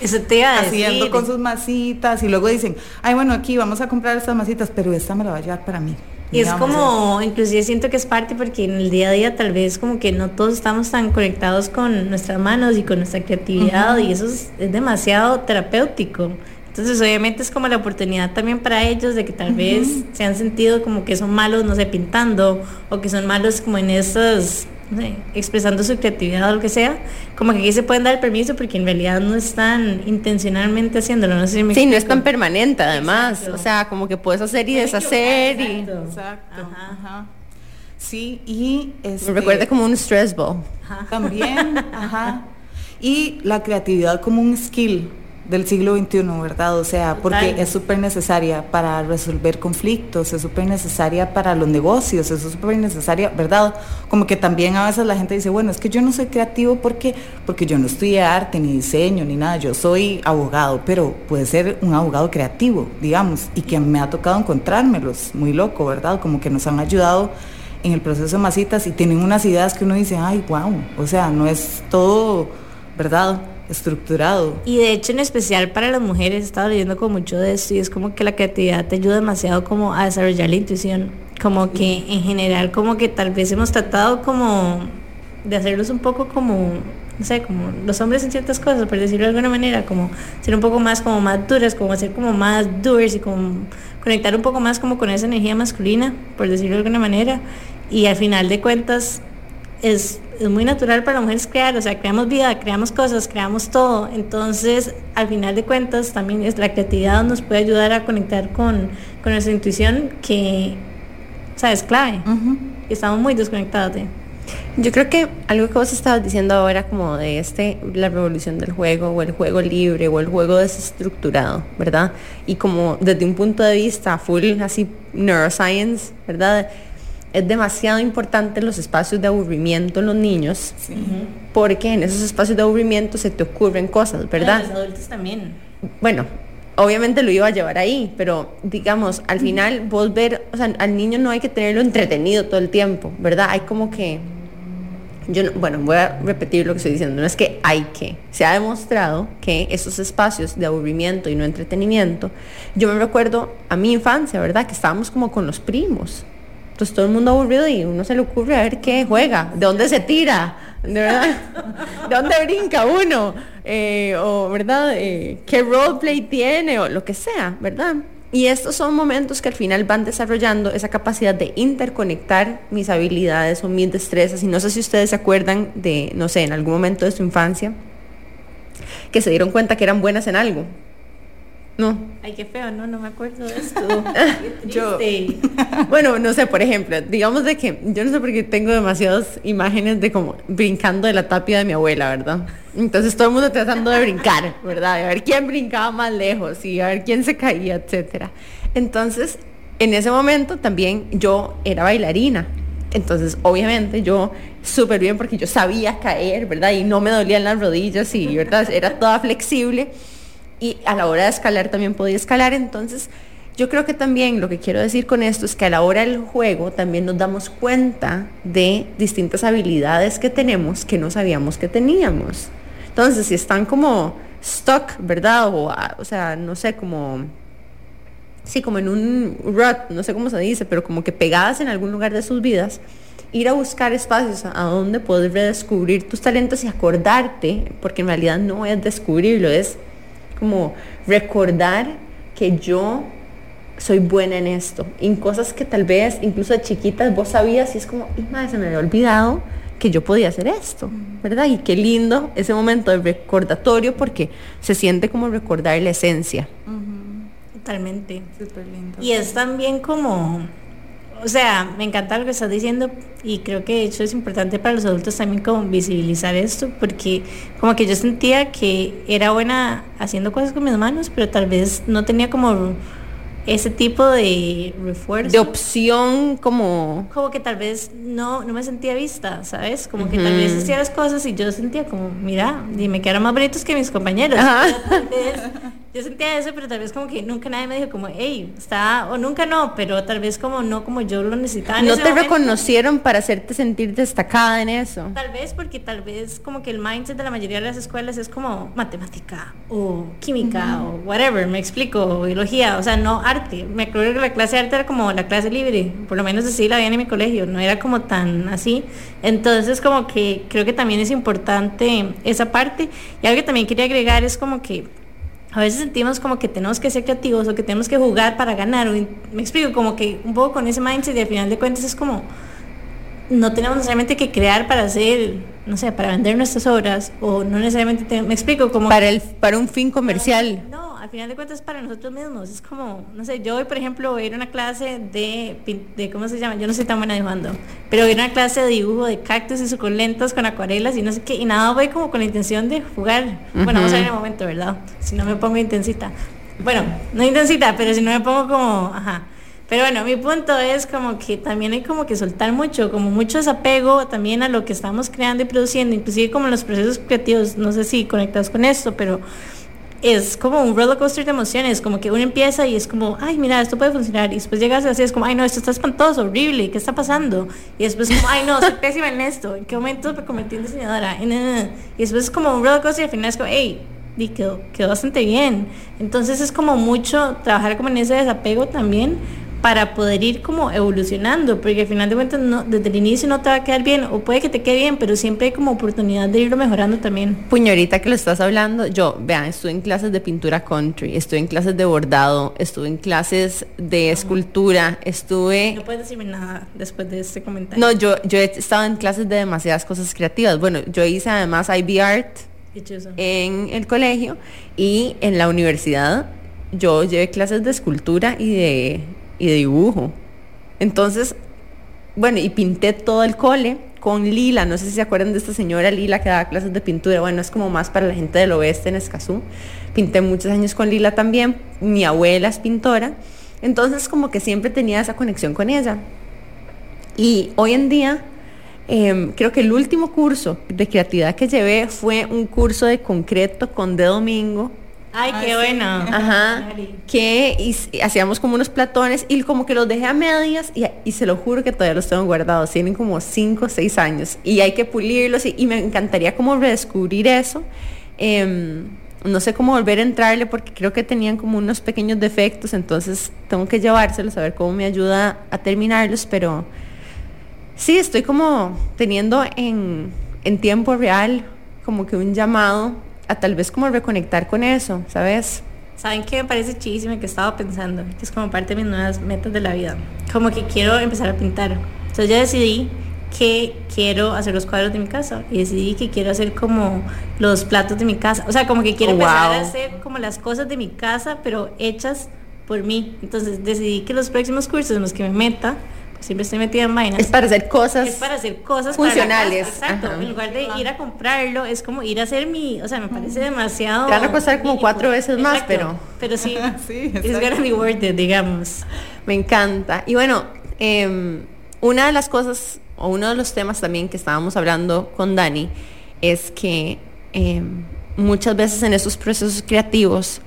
Eso te iba a Haciendo con sus masitas y luego dicen, ay, bueno, aquí vamos a comprar estas masitas, pero esta me la va a llevar para mí. Y es como, inclusive siento que es parte porque en el día a día tal vez como que no todos estamos tan conectados con nuestras manos y con nuestra creatividad y eso es, demasiado terapéutico. Entonces obviamente es como la oportunidad también para ellos de que tal vez se han sentido como que son malos, no sé, pintando o que son malos como en esas expresando su creatividad o lo que sea, como que aquí se pueden dar el permiso porque en realidad no están intencionalmente haciéndolo. No sé si me Sí, no es tan permanente además. O sea, como que puedes hacer y deshacer. y... Exacto. Ajá. Sí, y... Este, me recuerda como un stress ball. También, ajá. Y la creatividad como un skill del siglo XXI, ¿verdad? O sea, porque es súper necesaria para resolver conflictos, es súper necesaria para los negocios, es súper necesaria, ¿verdad? Como que también a veces la gente dice, bueno, es que yo no soy creativo porque, porque yo no estudié arte, ni diseño, ni nada, yo soy abogado, pero puede ser un abogado creativo, digamos, y que me ha tocado encontrármelos, muy loco, ¿verdad? Como que nos han ayudado en el proceso de masitas y tienen unas ideas que uno dice, ay, wow, o sea, no es todo, ¿verdad? Estructurado. Y de hecho en especial para las mujeres, he estado leyendo con mucho de esto y es como que la creatividad te ayuda demasiado como a desarrollar la intuición. Como que en general como que tal vez hemos tratado como de hacerlos un poco como, no sé, como los hombres en ciertas cosas, por decirlo de alguna manera, como ser un poco más como más duras, como ser como más doers y como conectar un poco más como con esa energía masculina, por decirlo de alguna manera. Y al final de cuentas es, muy natural para las mujeres crear, o sea, creamos vida, creamos cosas, creamos todo. Entonces, al final de cuentas, también es la creatividad nos puede ayudar a conectar con, con nuestra intuición, que, o sea, es clave. Estamos muy desconectados de. Yo creo que algo que vos estabas diciendo ahora como de este, la revolución del juego o el juego libre o el juego desestructurado, ¿verdad? Y como desde un punto de vista full así neuroscience, ¿verdad? Es demasiado importante los espacios de aburrimiento en los niños, porque en esos espacios de aburrimiento se te ocurren cosas, ¿verdad? los adultos también. Bueno, obviamente lo iba a llevar ahí, pero digamos, al final vos ver, o sea, al niño no hay que tenerlo entretenido todo el tiempo, ¿verdad? Hay como que, yo, bueno, voy a repetir lo que estoy diciendo, no es que hay que, se ha demostrado que esos espacios de aburrimiento y no entretenimiento, yo me recuerdo a mi infancia, ¿verdad? Que estábamos como con los primos, pues todo el mundo aburrido y uno se le ocurre a ver qué juega, de dónde se tira, de verdad, de dónde brinca uno, eh, o verdad, eh, qué roleplay tiene, o lo que sea, ¿verdad? Y estos son momentos que al final van desarrollando esa capacidad de interconectar mis habilidades o mis destrezas. Y no sé si ustedes se acuerdan de, no sé, en algún momento de su infancia, que se dieron cuenta que eran buenas en algo. No. Ay, qué feo, no, no me acuerdo de esto. yo, bueno, no sé, por ejemplo, digamos de que yo no sé por qué tengo demasiadas imágenes de como brincando de la tapia de mi abuela, ¿verdad? Entonces todo el mundo tratando de brincar, ¿verdad? De ver quién brincaba más lejos y a ver quién se caía, etcétera. Entonces, en ese momento también yo era bailarina. Entonces, obviamente, yo súper bien porque yo sabía caer, ¿verdad? Y no me dolían las rodillas y, ¿verdad? Era toda flexible y a la hora de escalar también podía escalar. Entonces, yo creo que también lo que quiero decir con esto es que a la hora del juego también nos damos cuenta de distintas habilidades que tenemos que no sabíamos que teníamos. Entonces, si están como stuck, ¿verdad? O, o sea, no sé, como... Sí, como en un rut, no sé cómo se dice, pero como que pegadas en algún lugar de sus vidas, ir a buscar espacios a donde poder redescubrir tus talentos y acordarte, porque en realidad no es descubrirlo, es como recordar que yo soy buena en esto, en cosas que tal vez incluso de chiquitas vos sabías y es como, y madre, se me había olvidado que yo podía hacer esto, ¿verdad? Y qué lindo ese momento de recordatorio porque se siente como recordar la esencia. Totalmente. lindo. Y es también como o sea, me encanta lo que estás diciendo y creo que de hecho es importante para los adultos también como visibilizar esto, porque como que yo sentía que era buena haciendo cosas con mis manos, pero tal vez no tenía como ese tipo de refuerzo. De opción como... Como que tal vez no, no me sentía vista, ¿sabes? Como que tal vez hacía las cosas y yo sentía como, mira, y me quedaron más bonitos que mis compañeros. Tal vez yo sentía eso, pero tal vez como que nunca nadie me dijo como, hey, está, o nunca no, pero tal vez como no como yo lo necesitaba. no te reconocieron para hacerte sentir destacada en eso. Tal vez porque tal vez como que el mindset de la mayoría de las escuelas es como matemática o química o whatever, me explico, o biología, o sea, no arte. Me acuerdo que la clase de arte era como la clase libre, por lo menos así la veía en mi colegio, no era como tan así. Entonces como que creo que también es importante esa parte. Y algo que también quería agregar es como que a veces sentimos como que tenemos que ser creativos o que tenemos que jugar para ganar. me explico, como que un poco con ese mindset y al final de cuentas es como, no tenemos necesariamente que crear para hacer, no sé, para vender nuestras obras o no necesariamente, me explico, como... Para, el, para un fin comercial. No, final de cuentas para nosotros mismos. Es como, no sé, yo hoy, por ejemplo, voy a ir a una clase de, de, ¿cómo se llama? Yo no soy tan buena dibujando, pero voy a ir a una clase de dibujo de cactus y suculentas con acuarelas y no sé qué, y nada, voy como con la intención de jugar. Bueno, vamos a ver en el momento, ¿verdad? Si no me pongo intensita. Bueno, no intensita, pero si no me pongo como, ajá. Pero bueno, mi punto es como que también hay como que soltar mucho, como mucho desapego también a lo que estamos creando y produciendo, inclusive como los procesos creativos, no sé si conectados con esto, pero es como un roller coaster de emociones, como que uno empieza y es como, ay, mira, esto puede funcionar, y después llegas así, es como, ay, no, esto está espantoso, horrible, ¿qué está pasando? Y después como, ay, no, soy pésima en esto, ¿en qué momento me convertí en diseñadora? Y después es como un roller coaster y al final es como, hey, y quedó, quedó bastante bien. Entonces es como mucho trabajar como en ese desapego también, para poder ir como evolucionando, porque al final de cuentas no, desde el inicio no te va a quedar bien, o puede que te quede bien, pero siempre hay como oportunidad de irlo mejorando también. Puñorita que lo estás hablando, yo, vean, estuve en clases de pintura country, estuve en clases de bordado, estuve en clases de escultura, estuve... No puedes decirme nada después de este comentario. No, yo, yo he estado en clases de demasiadas cosas creativas. Bueno, yo hice además IB Art en el colegio y en la universidad yo llevé clases de escultura y de y dibujo. Entonces, bueno, y pinté todo el cole con Lila, no sé si se acuerdan de esta señora Lila que daba clases de pintura, bueno, es como más para la gente del oeste en Escazú. Pinté muchos años con Lila también, mi abuela es pintora, entonces como que siempre tenía esa conexión con ella. Y hoy en día, em, creo que el último curso de creatividad que llevé fue un curso de concreto con De Domingo, Ay, qué bueno. Ajá. Que hacíamos como unos platones y como que los dejé a medias y, se lo juro que todavía los tengo guardados. Tienen como 5 o 6 años y hay que pulirlos y, me encantaría como redescubrir eso. Em, no sé cómo volver a entrarle porque creo que tenían como unos pequeños defectos, entonces tengo que llevárselos a ver cómo me ayuda a terminarlos, pero sí, estoy como teniendo en, en tiempo real como que un llamado a tal vez como reconectar con eso, ¿sabes? ¿Saben qué me parece chidísimo que estaba pensando? Que es como parte de mis nuevas metas de la vida. Como que quiero empezar a pintar. Entonces ya decidí que quiero hacer los cuadros de mi casa y decidí que quiero hacer como los platos de mi casa. O sea, como que quiero empezar a hacer como las cosas de mi casa, pero hechas por mí. Entonces decidí que los próximos cursos en los que me meta siempre estoy metida en vainas. Es para hacer cosas. Es para hacer cosas funcionales. exacto. En lugar de ir a comprarlo, es como ir a hacer mi, o sea, me parece demasiado. Te van a costar como cuatro veces más, pero. Pero sí, sí es gonna be worth it, digamos. Me encanta. Y bueno, em, una de las cosas o uno de los temas también que estábamos hablando con Dani es que em, muchas veces en esos procesos creativos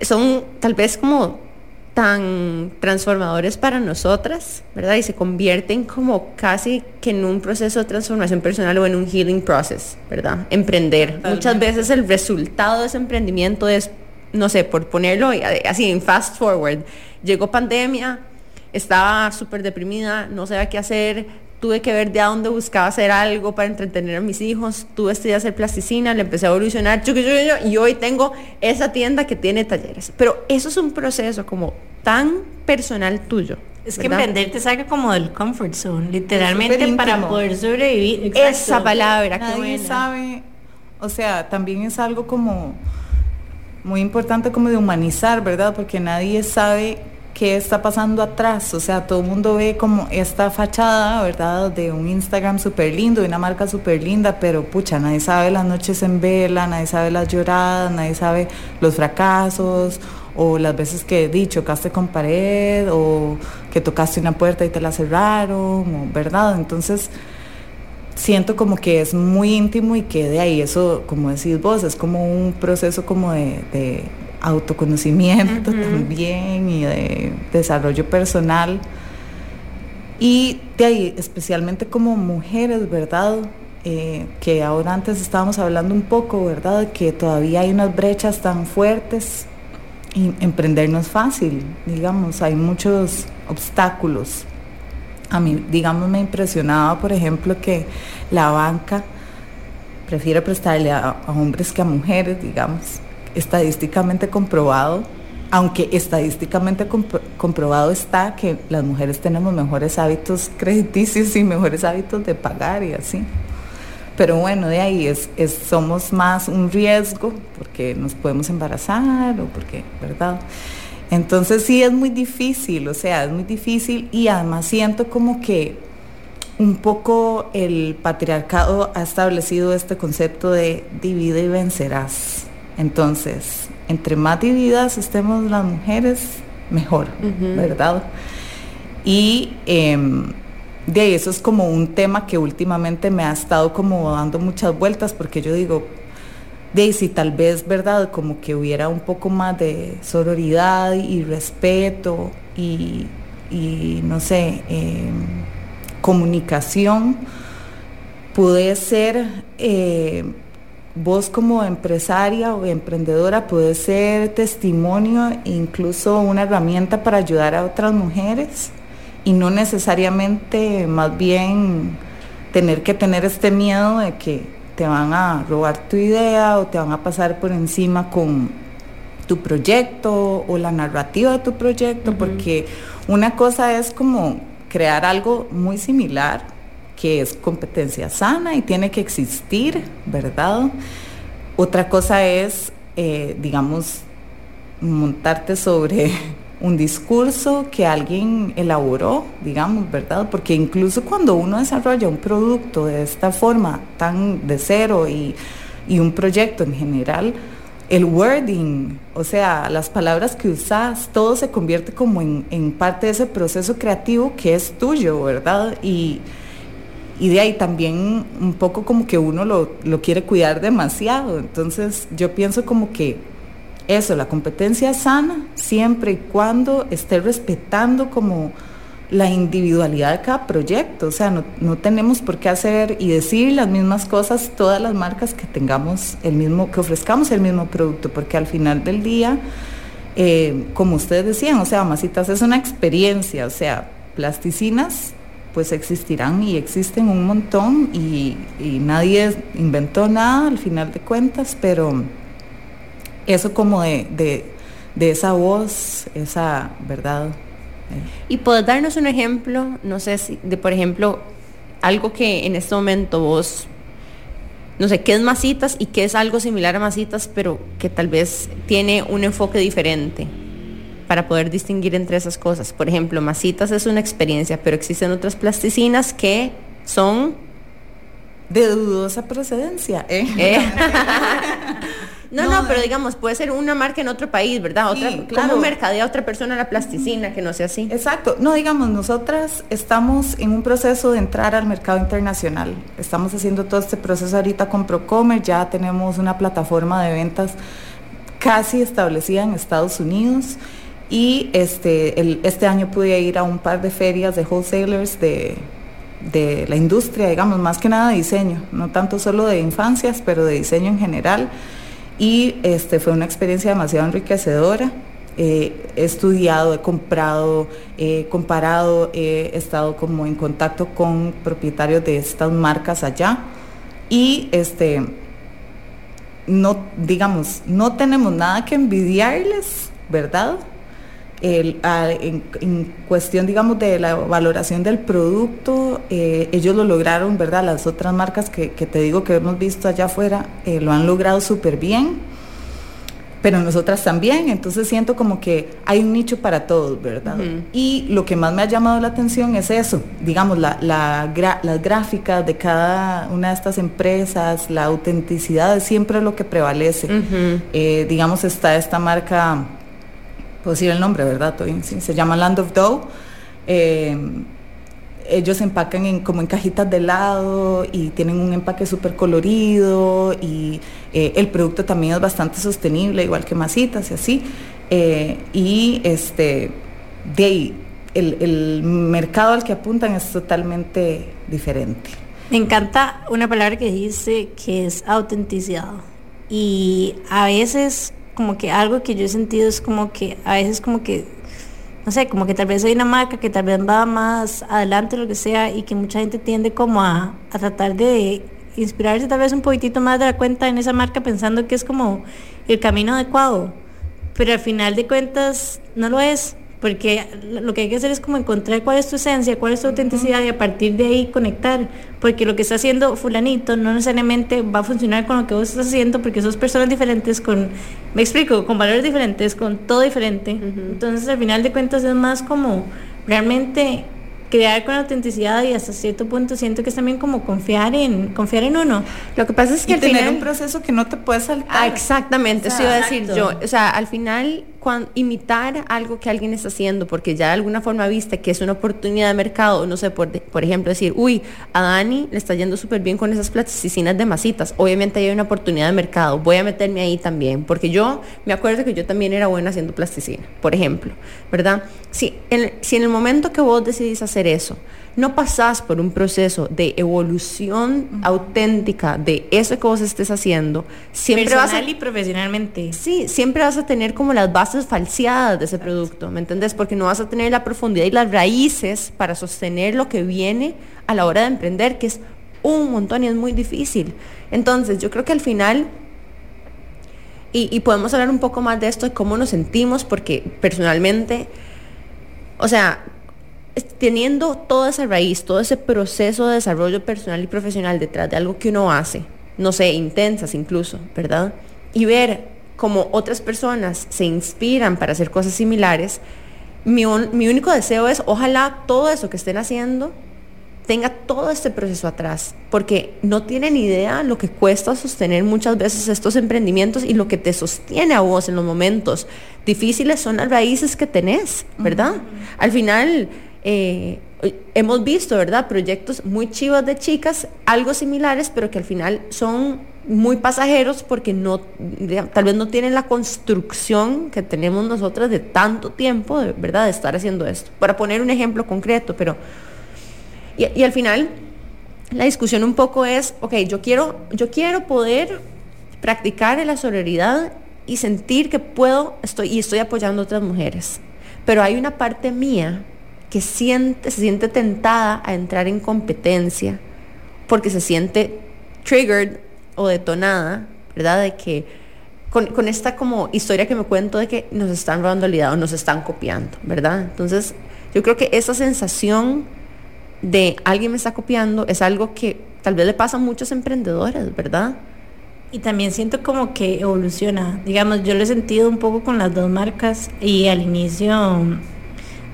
son tal vez como tan transformadores para nosotras, ¿verdad? Y se convierten como casi que en un proceso de transformación personal o en un healing process, ¿verdad? Emprender. Muchas veces el resultado de ese emprendimiento es, no sé, por ponerlo así en fast forward, llegó pandemia, estaba súper deprimida, no sabía qué hacer, tuve que ver de a dónde buscaba hacer algo para entretener a mis hijos, tuve estudié hacer plasticina, le empecé a evolucionar, y hoy tengo esa tienda que tiene talleres. Pero eso es un proceso como tan personal tuyo. Es que emprender te saca como del comfort zone, literalmente para poder sobrevivir. Esa palabra, Nadie sabe, o sea, también es algo como muy importante como de humanizar, ¿verdad? Porque nadie sabe qué está pasando atrás. O sea, todo el mundo ve como esta fachada, ¿verdad? De un Instagram súper lindo, de una marca súper linda, pero pucha, nadie sabe las noches en vela, nadie sabe las lloradas, nadie sabe los fracasos o las veces que di, chocaste con pared o que tocaste una puerta y te la cerraron, ¿verdad? Entonces, siento como que es muy íntimo y que de ahí eso, como decís vos, es como un proceso como de, autoconocimiento también y de desarrollo personal. Y de ahí, especialmente como mujeres, ¿verdad? Eh, que ahora antes estábamos hablando un poco, ¿verdad? Que todavía hay unas brechas tan fuertes y emprender no es fácil, digamos, hay muchos obstáculos. A mí, digamos, me impresionaba, por ejemplo, que la banca prefiere prestarle a, hombres que a mujeres, digamos, estadísticamente comprobado, aunque estadísticamente comprobado está que las mujeres tenemos mejores hábitos crediticios y mejores hábitos de pagar y así. Pero bueno, de ahí es, somos más un riesgo porque nos podemos embarazar o porque, ¿verdad? Entonces sí es muy difícil, o sea, es muy difícil y además siento como que un poco el patriarcado ha establecido este concepto de divide y vencerás. Entonces, entre más divididas estemos las mujeres, mejor, ¿verdad? Y em, de ahí eso es como un tema que últimamente me ha estado como dando muchas vueltas porque yo digo, de si tal vez, ¿verdad? Como que hubiera un poco más de sororidad y respeto y, no sé, em, comunicación, puede ser, eh, vos como empresaria o emprendedora, puede ser testimonio, incluso una herramienta para ayudar a otras mujeres y no necesariamente más bien tener que tener este miedo de que te van a robar tu idea o te van a pasar por encima con tu proyecto o la narrativa de tu proyecto, porque una cosa es como crear algo muy similar, que es competencia sana y tiene que existir, ¿verdad? Otra cosa es, eh, digamos, montarte sobre un discurso que alguien elaboró, digamos, ¿verdad? Porque incluso cuando uno desarrolla un producto de esta forma, tan de cero y, un proyecto en general, el wording, o sea, las palabras que usas, todo se convierte como en, parte de ese proceso creativo que es tuyo, ¿verdad? Y, de ahí también un poco como que uno lo, lo quiere cuidar demasiado. Entonces yo pienso como que eso, la competencia sana, siempre y cuando esté respetando como la individualidad de cada proyecto. O sea, no, tenemos por qué hacer y decir las mismas cosas todas las marcas que tengamos el mismo, que ofrezcamos el mismo producto, porque al final del día, eh, como ustedes decían, o sea, masitas es una experiencia, o sea, plasticinas pues existirán y existen un montón y, y nadie inventó nada al final de cuentas, pero eso como de, esa voz, esa verdad. Y puedes darnos un ejemplo, no sé si, de por ejemplo, algo que en este momento vos, no sé, qué es masitas y qué es algo similar a masitas, pero que tal vez tiene un enfoque diferente para poder distinguir entre esas cosas. Por ejemplo, masitas es una experiencia, pero existen otras plasticinas que son de dudosa procedencia. ¿eh? ¿Eh? No, no, pero digamos, puede ser una marca en otro país, ¿verdad? Otra, claro. ¿Cómo mercadea otra persona la plasticina que no sea así? Exacto. No, digamos, nosotras estamos en un proceso de entrar al mercado internacional. Estamos haciendo todo este proceso ahorita con Procomer, ya tenemos una plataforma de ventas casi establecida en Estados Unidos y este, este año pude ir a un par de ferias de wholesalers de, de la industria, digamos, más que nada de diseño, no tanto solo de infancias, pero de diseño en general y este, fue una experiencia demasiado enriquecedora. Eh, he estudiado, he comprado, he comparado, he estado como en contacto con propietarios de estas marcas allá y este, no, digamos, no tenemos nada que envidiarles, ¿verdad? En, cuestión, digamos, de la valoración del producto, eh, ellos lo lograron, ¿verdad? Las otras marcas que, te digo que hemos visto allá afuera eh, lo han logrado súper bien, pero nosotras también, entonces siento como que hay un nicho para todos, ¿verdad? Y lo que más me ha llamado la atención es eso, digamos, la, las gráficas de cada una de estas empresas, la autenticidad es siempre lo que prevalece. Eh, digamos, está esta marca puedo decir el nombre, ¿verdad? se llama Land of Dough. Eh, ellos empacan en, como en cajitas de helado y tienen un empaque súper colorido y eh, el producto también es bastante sostenible, igual que masitas y así. Eh, y este, de ahí, el, el mercado al que apuntan es totalmente diferente. Me encanta una palabra que dice que es autenticidad. Y a veces como que algo que yo he sentido es como que a veces como que no sé, como que tal vez hay una marca que tal vez va más adelante, lo que sea, y que mucha gente tiende como a, a tratar de inspirarse tal vez un poquitito más de la cuenta en esa marca pensando que es como el camino adecuado. Pero al final de cuentas no lo es porque lo que hay que hacer es como encontrar cuál es tu esencia, cuál es tu autenticidad y a partir de ahí conectar, porque lo que está haciendo fulanito no necesariamente va a funcionar con lo que vos estás haciendo porque sos personas diferentes con, me explico, con valores diferentes, con todo diferente. Entonces al final de cuentas es más como realmente crear con autenticidad y hasta cierto punto siento que es también como confiar en confiar en uno. Lo que pasa es que y al tener final un proceso que no te puedes saltar. Ah, exactamente, eso iba a decir yo. O sea, al final, imitar algo que alguien está haciendo, porque ya de alguna forma viste que es una oportunidad de mercado, no sé, por, por ejemplo, decir, uy, a Dani le está yendo súper bien con esas plasticinas de masitas. Obviamente hay una oportunidad de mercado, voy a meterme ahí también, porque yo me acuerdo que yo también era buena haciendo plasticina, por ejemplo, ¿verdad? Si si en el momento que vos decidís hacer eso, no pasás por un proceso de evolución auténtica de eso que vos estés haciendo, siempre vas a Personal y profesionalmente. Sí, siempre vas a tener como las bases falseadas de ese producto, ¿me entendés? Porque no vas a tener la profundidad y las raíces para sostener lo que viene a la hora de emprender, que es un montón y es muy difícil. Entonces, yo creo que al final, y, y podemos hablar un poco más de esto, de cómo nos sentimos, porque personalmente, o sea, teniendo toda esa raíz, todo ese proceso de desarrollo personal y profesional detrás de algo que uno hace, no sé, intensas incluso, ¿verdad? Y ver cómo otras personas se inspiran para hacer cosas similares, mi, mi único deseo es, ojalá todo eso que estén haciendo tenga todo este proceso atrás, porque no tienen idea lo que cuesta sostener muchas veces estos emprendimientos y lo que te sostiene a vos en los momentos difíciles son las raíces que tenés, ¿verdad? Al final eh, hemos visto, ¿verdad? Proyectos muy chivos de chicas, algo similares, pero que al final son muy pasajeros porque no, tal vez no tienen la construcción que tenemos nosotras de tanto tiempo, de, ¿verdad? De estar haciendo esto. Para poner un ejemplo concreto, pero y, y al final, la discusión un poco es, ok, yo quiero, yo quiero poder practicar la sororidad y sentir que puedo, estoy, y estoy apoyando a otras mujeres. Pero hay una parte mía que siente, se siente tentada a entrar en competencia porque se siente triggered o detonada, ¿verdad? De que con, con esta como historia que me cuento de que nos están robando idea o nos están copiando, ¿verdad? Entonces, yo creo que esa sensación de alguien me está copiando es algo que tal vez le pasa a muchos emprendedores, ¿verdad? Y también siento como que evoluciona. Digamos, yo lo he sentido un poco con las dos marcas y al inicio,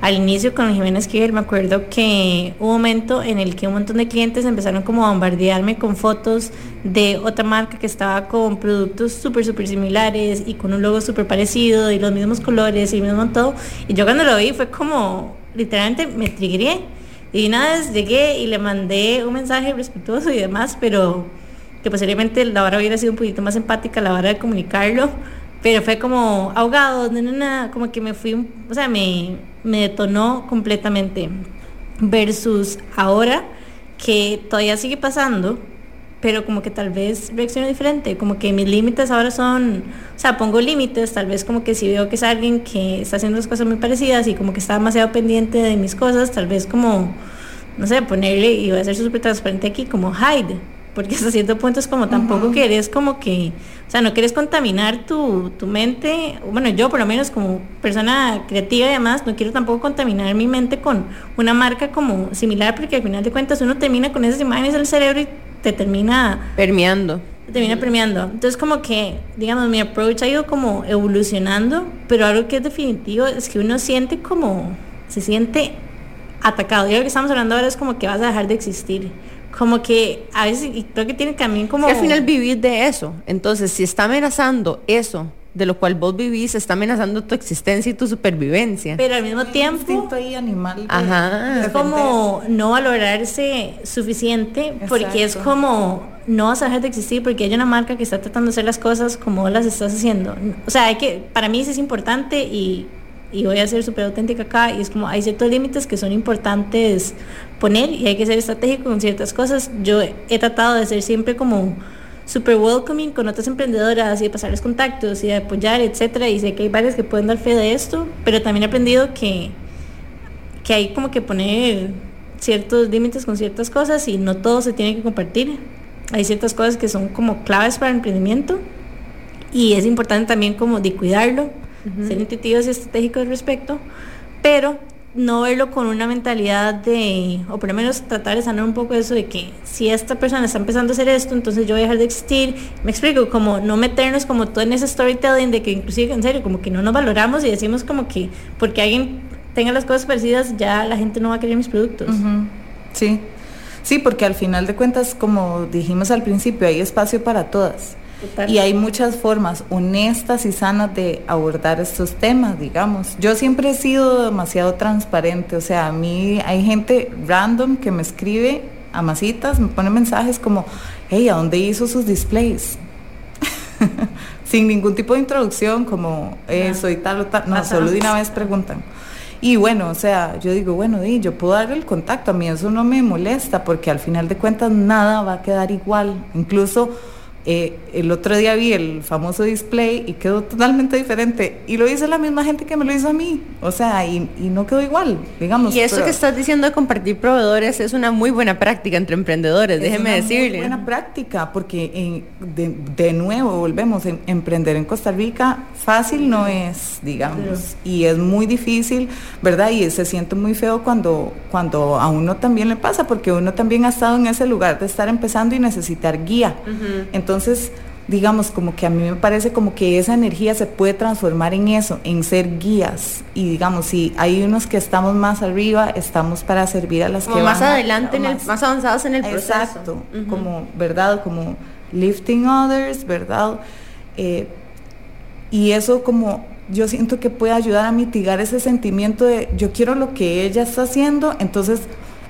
al inicio con Jimena Esquivel me acuerdo que hubo un momento en el que un montón de clientes empezaron como a bombardearme con fotos de otra marca que estaba con productos súper, súper similares y con un logo súper parecido y los mismos colores y el mismo todo. Y yo cuando lo vi fue como, literalmente me triggeré. Y una vez llegué y le mandé un mensaje respetuoso y demás, pero que posiblemente la vara hubiera sido un poquito más empática a la hora de comunicarlo, pero fue como ahogado, no, no, como que me fui, o sea, me, me detonó completamente. Versus ahora que todavía sigue pasando, pero como que tal vez reacciono diferente, como que mis límites ahora son, o sea, pongo límites, tal vez como que si veo que es alguien que está haciendo las cosas muy parecidas y como que está demasiado pendiente de mis cosas, tal vez como, no sé, ponerle, y voy a ser súper transparente aquí, como hide, porque hasta cierto punto es como tampoco querés como que, sea, no quieres contaminar tu, tu mente, bueno, yo por lo menos como persona creativa y demás, no quiero tampoco contaminar mi mente con una marca como similar, porque al final de cuentas uno termina con esas imágenes del cerebro y te termina Permeando. te termina premiando. Entonces como que, digamos, mi approach ha ido como evolucionando, pero algo que es definitivo es que uno siente como, se siente atacado. Y lo que estamos hablando ahora es como que vas a dejar de existir. Como que a veces, y creo que tiene también como... Que al final vivir de eso. Entonces, si está amenazando eso, de lo cual vos vivís está amenazando tu existencia y tu supervivencia. Pero al mismo tiempo ahí animal Ajá. es como no valorarse suficiente porque es como no vas a dejar de existir porque hay una marca que está tratando de hacer las cosas como las estás haciendo. O sea, hay que, para mí eso es importante y, y voy a ser súper auténtica acá y es como hay ciertos límites que son importantes poner y hay que ser estratégico con ciertas cosas. Yo he tratado de ser siempre como super welcoming con otras emprendedoras y de pasarles contactos y de apoyar, etcétera, y sé que hay varias que pueden dar fe de esto, pero también he aprendido que que hay como que poner ciertos límites con ciertas cosas y no todo se tiene que compartir. Hay ciertas cosas que son como claves para el emprendimiento y es importante también como de cuidarlo, ser intuitivos y estratégicos al respecto, pero no verlo con una mentalidad de, o por lo menos tratar de sanar un poco eso de que si esta persona está empezando a hacer esto, entonces yo voy a dejar de existir. Me explico, como no meternos como todo en ese storytelling de que inclusive en serio, como que no nos valoramos y decimos como que porque alguien tenga las cosas parecidas, ya la gente no va a querer mis productos. Sí, sí, porque al final de cuentas, como dijimos al principio, hay espacio para todas. Total. Y hay muchas formas honestas y sanas de abordar estos temas, digamos. Yo siempre he sido demasiado transparente, o sea, a mí hay gente random que me escribe a masitas, me pone mensajes como, hey, ¿a dónde hizo sus displays? Sin ningún tipo de introducción, como, eh, soy tal o tal, no, Ajá. solo de una vez preguntan. Y bueno, o sea, yo digo, bueno, di, yo puedo darle el contacto, a mí eso no me molesta, porque al final de cuentas nada va a quedar igual. Incluso eh, el otro día vi el famoso display y quedó totalmente diferente. Y lo hizo la misma gente que me lo hizo a mí. O sea, y, y no quedó igual, digamos. Y eso pero que estás diciendo de compartir proveedores es una muy buena práctica entre emprendedores, es déjeme una muy decirle. buena práctica, porque en- de, de nuevo volvemos, en, emprender en Costa Rica fácil no es, digamos, y es muy difícil, ¿verdad? Y se siente muy feo cuando, cuando a uno también le pasa, porque uno también ha estado en ese lugar de estar empezando y necesitar guía. Entonces, digamos, como que a mí me parece como que esa energía se puede transformar en eso, en ser guías. Y digamos, si hay unos que estamos más arriba, estamos para servir a las Como que más van a- adelante, en el, más- más avanzados en el proceso. Exacto, como, ¿verdad? Como lifting others, ¿verdad? Eh, y eso como yo siento que puede ayudar a mitigar ese sentimiento de yo quiero lo que ella está haciendo, entonces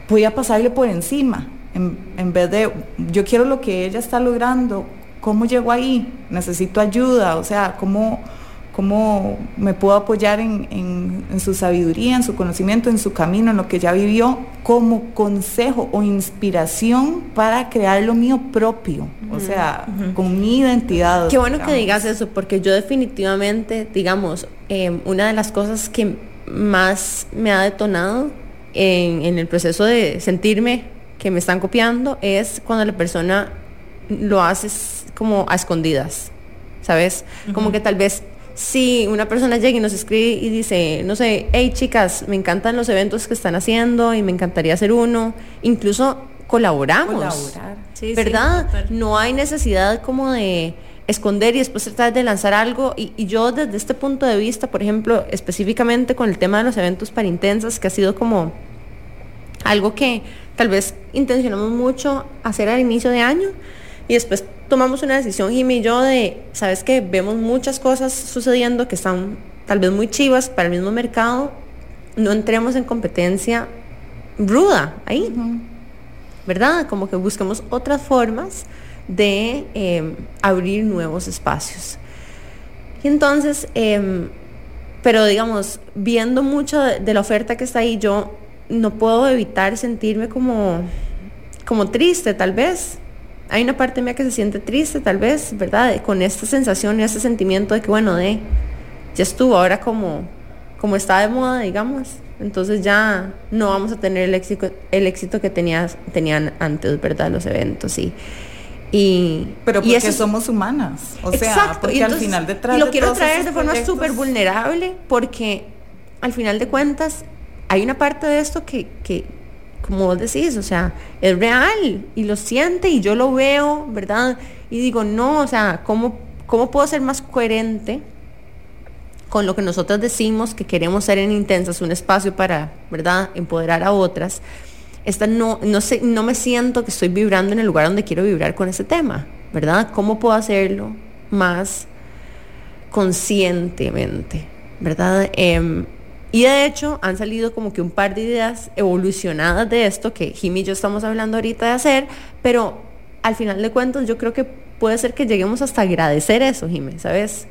voy a pasarle por encima, en, en vez de yo quiero lo que ella está logrando, ¿cómo llego ahí? Necesito ayuda, o sea, ¿cómo, cómo me puedo apoyar en, en- en su sabiduría, en su conocimiento, en su camino, en lo que ya vivió, como consejo o inspiración para crear lo mío propio, o sea, con mi identidad. Qué bueno que digas eso, porque yo definitivamente, digamos, eh, una de las cosas que más me ha detonado en, en el proceso de sentirme que me están copiando es cuando la persona lo hace como a escondidas, ¿sabes? Como que tal vez si una persona llega y nos escribe y dice, no sé, hey chicas, me encantan los eventos que están haciendo y me encantaría hacer uno, incluso colaboramos. Colaborar. Sí, sí, ¿Verdad? total. no hay necesidad como de esconder y después tratar de lanzar algo. Y, y yo desde este punto de vista, por ejemplo, específicamente con el tema de los eventos para intensas, que ha sido como algo que tal vez intencionamos mucho hacer al inicio de año y después tomamos una decisión, Jimmy y yo, de, ¿sabes que Vemos muchas cosas sucediendo que están tal vez muy chivas para el mismo mercado, no entremos en competencia ruda ahí. ¿verdad? Como que busquemos otras formas de eh, abrir nuevos espacios. Y entonces, em, pero digamos, viendo mucho de, de la oferta que está ahí, yo no puedo evitar sentirme como, como triste, tal vez. Hay una parte mía que se siente triste, tal vez, ¿verdad? Con esta sensación y este sentimiento de que, bueno, de, ya estuvo, ahora como, como está de moda, digamos. Entonces ya no vamos a tener el éxito, el éxito que tenías, tenían antes, ¿verdad? Los eventos y... y Pero y porque eso somos humanas. O sea, Exacto, porque y al final detrás y lo de quiero traer de forma súper vulnerable porque al final de cuentas hay una parte de esto que, que, como vos decís, o sea, es real y lo siente y yo lo veo, ¿verdad? Y digo, no, o sea, ¿cómo, cómo puedo ser más coherente con lo que nosotros decimos que queremos ser en Intensas, un espacio para, ¿verdad?, empoderar a otras? Esta no, no, sé, no me siento que estoy vibrando en el lugar donde quiero vibrar con ese tema, ¿verdad? ¿Cómo puedo hacerlo más conscientemente, ¿verdad? Em, y de hecho han salido como que un par de ideas evolucionadas de esto que Jimmy y yo estamos hablando ahorita de hacer, pero al final de cuentas yo creo que puede ser que lleguemos hasta agradecer eso, Jimmy, ¿sabes?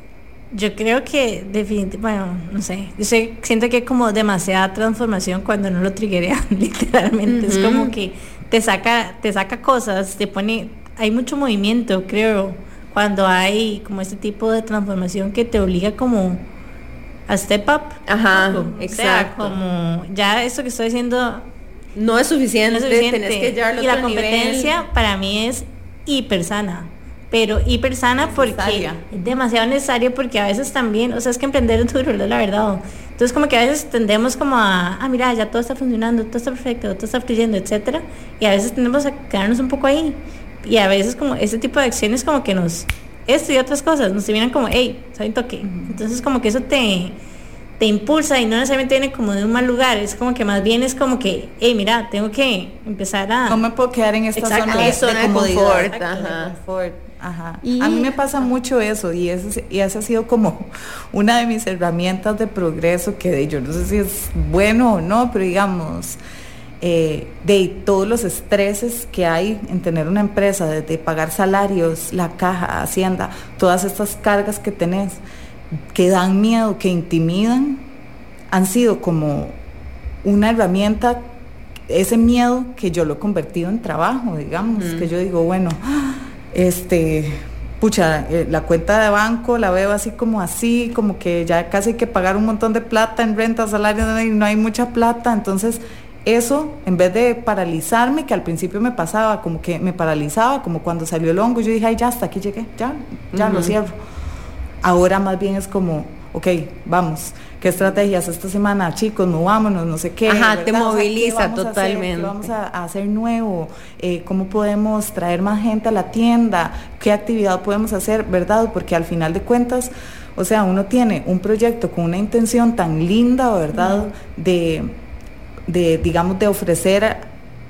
Yo creo que definitivamente, bueno, no sé, yo sé, siento que como demasiada transformación cuando no lo triggerean, literalmente. Es como que te saca, te saca cosas, te pone, hay mucho movimiento, creo, cuando hay como este tipo de transformación que te obliga como a step up. Ajá, exacto. como ya esto que estoy diciendo no es suficiente, no es suficiente. que y la competencia para mí es hiper sana pero hiper sana porque es demasiado necesario porque a veces también, o sea, es que emprender es duro, la verdad. Entonces como que a veces tendemos como a, ah, mira, ya todo está funcionando, todo está perfecto, todo está fluyendo, etcétera, y a veces tendemos a quedarnos un poco ahí. Y a veces como ese tipo de acciones como que nos, esto y otras cosas, nos miran como, hey, soy un toque. Entonces como que eso te, te impulsa y no necesariamente viene como de un mal lugar, es como que más bien es como que, hey, mira, tengo que empezar a... No me puedo quedar en esta zona de, de, confort. confort. Ajá. A mí me pasa mucho eso y, eso, y esa ha sido como una de mis herramientas de progreso que yo no sé si es bueno o no, pero digamos, eh, de todos los estreses que hay en tener una empresa, desde pagar salarios, la caja, hacienda, todas estas cargas que tenés, que dan miedo, que intimidan, han sido como una herramienta, ese miedo que yo lo he convertido en trabajo, digamos, que yo digo, bueno, este, pucha, eh, la cuenta de banco la veo así como así, como que ya casi hay que pagar un montón de plata en renta, salarios, no hay mucha plata, entonces eso, en vez de paralizarme, que al principio me pasaba, como que me paralizaba, como cuando salió el hongo, yo dije, ay, ya, hasta aquí llegué, ya, ya lo cierro. Ahora más bien es como, ok, vamos, ¿qué estrategias esta semana? Chicos, movámonos, no sé qué. Ajá, te moviliza totalmente. vamos a, hacer nuevo? Eh, ¿Cómo podemos traer más gente a la tienda? ¿Qué actividad podemos hacer? ¿Verdad? Porque al final de cuentas, o sea, uno tiene un proyecto con una intención tan linda, ¿verdad? De, de, digamos, de ofrecer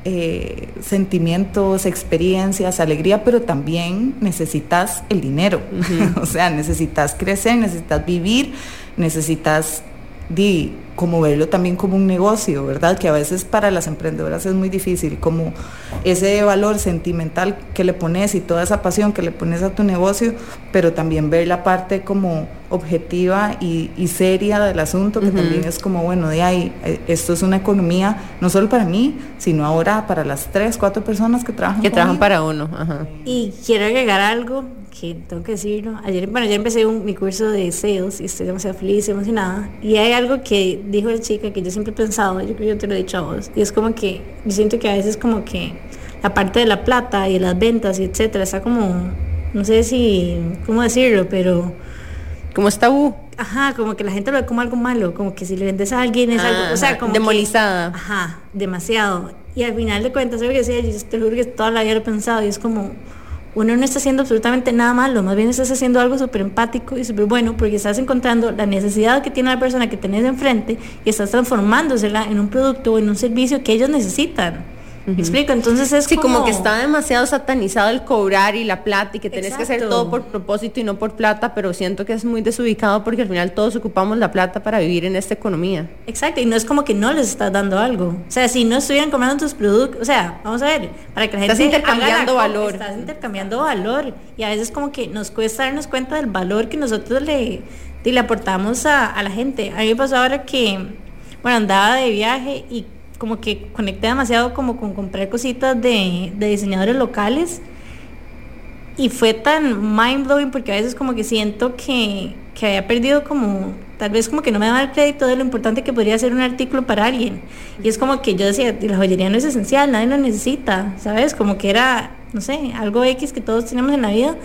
eh, sentimientos, experiencias, alegría, pero también necesitas el dinero. o sea, necesitas crecer, necesitas vivir, necesitas di, como verlo también como un negocio, ¿verdad? Que a veces para las emprendedoras es muy difícil, como ese valor sentimental que le pones y toda esa pasión que le pones a tu negocio, pero también ver la parte como objetiva y, seria del asunto, que también es como, bueno, de ahí, eh, esto es una economía, no solo para mí, sino ahora para las tres, cuatro personas que trabajan. Que trabajan para uno. Y quiero agregar algo que tengo que decirlo. Ayer, bueno, ya empecé mi curso de sales y estoy demasiado feliz, emocionada. Y hay algo que dijo la chica que yo siempre he pensado, yo creo que yo te lo he dicho a vos, y es como que yo siento que a veces como que la parte de la plata y las ventas y etcétera está como, no sé si, cómo decirlo, pero... Como es tabú. Ajá, como que la gente lo ve como algo malo, como que si le vendes a alguien es algo, o sea, como demonizada. ajá, demasiado. Y al final de cuentas, ¿sabes que decía? Yo te juro que toda la vida lo he pensado y es como uno no está haciendo absolutamente nada malo, más bien estás haciendo algo súper empático y súper bueno porque estás encontrando la necesidad que tiene la persona que tenés enfrente y estás transformándosela en un producto o en un servicio que ellos necesitan. ¿Me explico? Entonces es sí, como... que está demasiado satanizado el cobrar y la plata y que tenés que hacer todo por propósito y no por plata, pero siento que es muy desubicado porque al final todos ocupamos la plata para vivir en esta economía. Exacto, y no es como que no les estás dando algo. O sea, si no estuvieran comprando tus productos, o sea, vamos a ver, para que la gente estás intercambiando valor. Estás intercambiando valor y a veces como que nos cuesta darnos cuenta del valor que nosotros le, le aportamos a, a la gente. A mí me pasó ahora que, bueno, andaba de viaje y como que conecté demasiado como con comprar cositas de, diseñadores locales. Y fue tan mind blowing porque a veces como que siento que, que había perdido como tal vez como que no me daba el crédito de lo importante que podría ser un artículo para alguien. Y es como que yo decía la joyería no es esencial nadie lo necesita sabes como que era no sé algo x que todos tenemos en la vida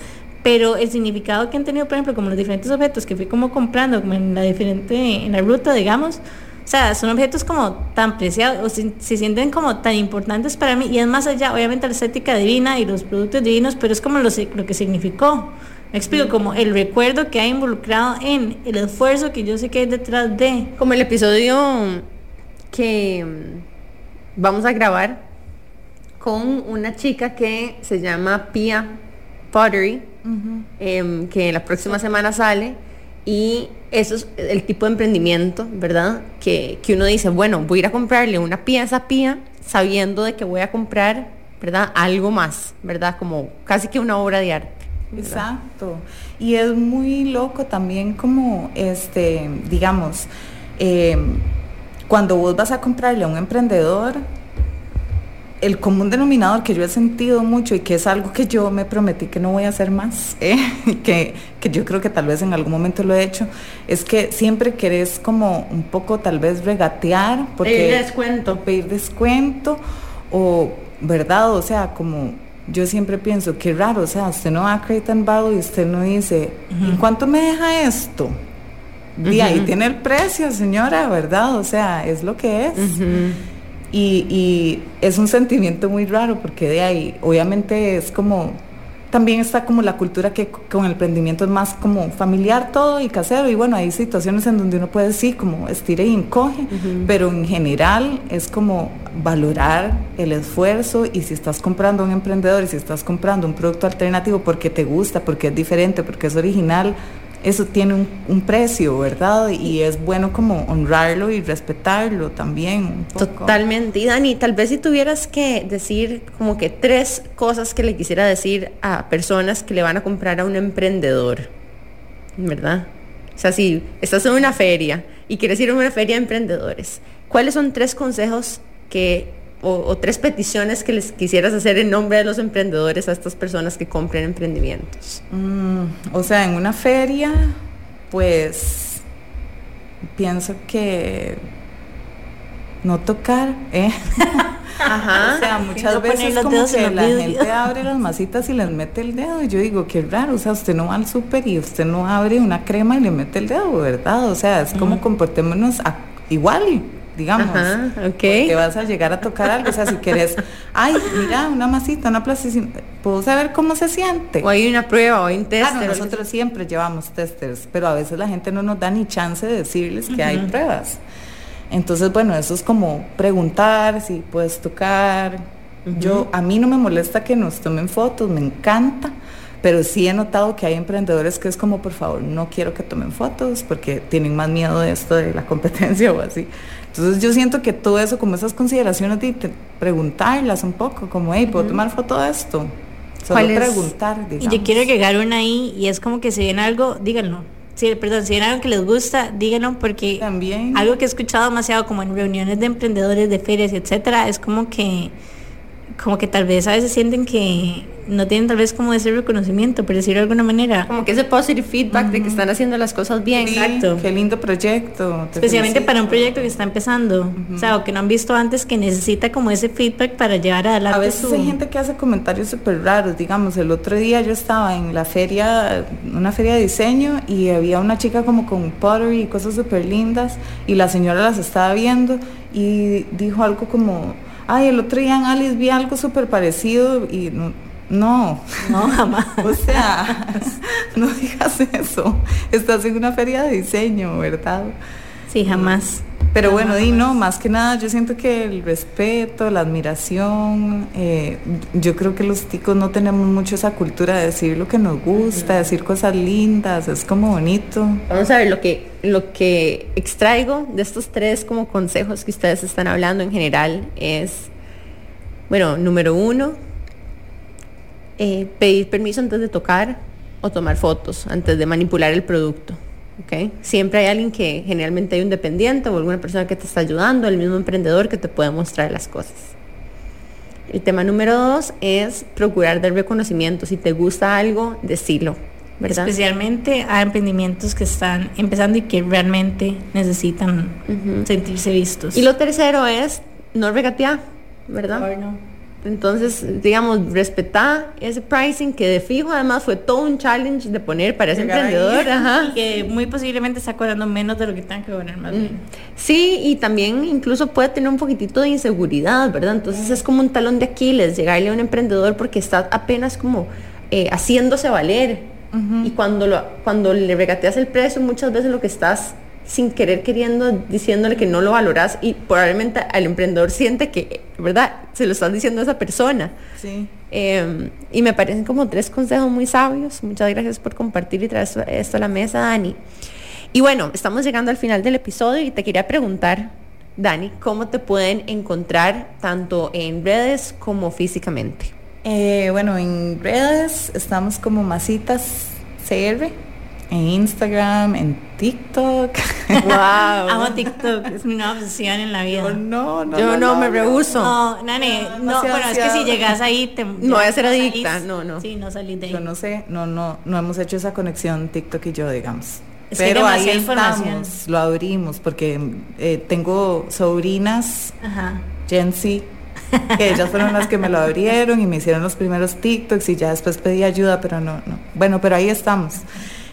pero el significado que han tenido por ejemplo como los diferentes objetos que fui como comprando como en la diferente en la ruta digamos o sea, son objetos como tan preciados, o se, sienten como tan importantes para mí, y es más allá, obviamente, la estética divina y los productos divinos, pero es como lo, lo que significó. Me explico, como el recuerdo que ha involucrado en el esfuerzo que yo sé que hay detrás de. Como el episodio que mm, vamos a grabar con una chica que se llama Pia Pottery, em, que la próxima semana sale Y eso es el tipo de emprendimiento, ¿verdad? Que, que uno dice, bueno, voy a ir a comprarle una pieza a Pía sabiendo de que voy a comprar, ¿verdad? Algo más, ¿verdad? Como casi que una obra de arte. Exacto. Y es muy loco también como, este, digamos, eh, cuando vos vas a comprarle a un emprendedor, el común denominador que yo he sentido mucho y que es algo que yo me prometí que no voy a hacer más, ¿eh? que, que yo creo que tal vez en algún momento lo he hecho, es que siempre querés como un poco tal vez regatear, porque Pedir descuento. pedir descuento o, ¿verdad? O sea, como yo siempre pienso, qué raro, o sea, usted no va a Crate Barrel y usted no dice, ¿en cuánto me deja esto? Y ahí tiene el precio, señora, ¿verdad? O sea, es lo que es. Y, y es un sentimiento muy raro porque de ahí, obviamente es como, también está como la cultura que con el emprendimiento es más como familiar todo y casero y bueno, hay situaciones en donde uno puede sí, como estire y encoge, pero en general es como valorar el esfuerzo y si estás comprando un emprendedor y si estás comprando un producto alternativo porque te gusta, porque es diferente, porque es original, eso tiene un, un precio, ¿verdad? Y es bueno como honrarlo y respetarlo también. un poco. Totalmente. Y Dani, tal vez si tuvieras que decir como que tres cosas que le quisiera decir a personas que le van a comprar a un emprendedor, ¿verdad? O sea, si estás en una feria y quieres ir a una feria de emprendedores, ¿cuáles son tres consejos que o, o tres peticiones que les quisieras hacer en nombre de los emprendedores a estas personas que compren emprendimientos? Mm, o sea, en una feria, pues pienso que no tocar, ¿eh? Ajá. O sea, muchas veces como que la gente abre las masitas y les mete el dedo y yo digo, qué raro, o sea, usted no va al súper y usted no abre una crema y le mete el dedo, ¿verdad? O sea, es como comportémonos a- igual, digamos. Ajá, ok. Porque vas a llegar a tocar algo, o sea, si querés, ay, mira, una masita, una plasticina, ¿puedo saber cómo se siente? O hay una prueba o hay un test. Claro, nosotros siempre llevamos testers, pero a veces la gente no nos da ni chance de decirles que hay pruebas. Entonces, bueno, eso es como preguntar si puedes tocar. Yo, a mí no me molesta que nos tomen fotos, me encanta, pero sí he notado que hay emprendedores que es como, por favor, no quiero que tomen fotos porque tienen más miedo de esto, de la competencia o así. Entonces yo siento que todo eso, como esas consideraciones de preguntarlas un poco, como, hey, ¿puedo tomar foto de esto? Solo preguntar, Y yo quiero agregar una ahí y es como que si ven algo, díganlo. Sí, perdón, si ven algo que les gusta, díganlo porque También. algo que he escuchado demasiado como en reuniones de emprendedores, de ferias, etcétera, es como que como que tal vez a veces sienten que no tienen tal vez como ese reconocimiento, por decirlo de alguna manera. Como que ese positive feedback de que están haciendo las cosas bien. Sí, Exacto. Qué lindo proyecto. te Especialmente felicito. para un proyecto que está empezando, o sea, o que no han visto antes que necesita como ese feedback para llevar adelante A veces su- hay gente que hace comentarios súper raros. Digamos, el otro día yo estaba en la feria, una feria de diseño, y había una chica como con pottery y cosas súper lindas, y la señora las estaba viendo y dijo algo como, ay, el otro día en Alice vi algo súper parecido, y no, no, No, jamás. o sea, no digas eso. Estás en una feria de diseño, ¿verdad? Sí, jamás. Pero bueno, di no, más que nada yo siento que el respeto, la admiración, eh, yo creo que los ticos no tenemos mucho esa cultura de decir lo que nos gusta, decir cosas lindas, es como bonito. Vamos a ver lo que, lo que extraigo de estos tres como consejos que ustedes están hablando en general es, bueno, número uno, eh, pedir permiso antes de tocar o tomar fotos, antes de manipular el producto. ¿ok? Siempre hay alguien que generalmente hay un dependiente o alguna persona que te está ayudando, el mismo emprendedor que te puede mostrar las cosas. El tema número dos es procurar dar reconocimiento. Si te gusta algo, decilo. ¿verdad? Especialmente a emprendimientos que están empezando y que realmente necesitan sentirse vistos. Y lo tercero es no regatear, ¿verdad? Entonces, digamos, respetar ese pricing que de fijo además fue todo un challenge de poner para ese Llegar emprendedor. Ajá. Y que muy posiblemente está cobrando menos de lo que tengan que cobrar más bien. Sí, y también incluso puede tener un poquitito de inseguridad, ¿verdad? Entonces es como un talón de Aquiles llegarle a un emprendedor porque está apenas como eh, haciéndose valer. Y cuando, lo, cuando le regateas el precio, muchas veces lo que estás sin querer queriendo diciéndole que no lo valoras y probablemente al emprendedor siente que, ¿verdad? Se lo están diciendo a esa persona. Sí. Eh, y me parecen como tres consejos muy sabios. Muchas gracias por compartir y traer esto, esto a la mesa, Dani. Y bueno, estamos llegando al final del episodio y te quería preguntar, Dani, ¿cómo te pueden encontrar tanto en redes como físicamente? Eh, bueno, en redes estamos como Masitas CR, en Instagram, en TikTok. Wow. Amo TikTok, es una obsesión en la vida. Yo no, no, Yo no, me rehuso. No, nane, no, bueno, es que si llegas ahí te No voy a ser adicta, salís. no, no. Sí, no salís de ahí. Yo no sé, no, no, no hemos hecho esa conexión TikTok y yo, digamos. Es Pero ahí estamos, lo abrimos, porque eh, tengo sobrinas, Ajá. Gen Z, que ellas fueron las que me lo abrieron y me hicieron los primeros TikToks y ya después pedí ayuda, pero no, no. Bueno, pero ahí estamos.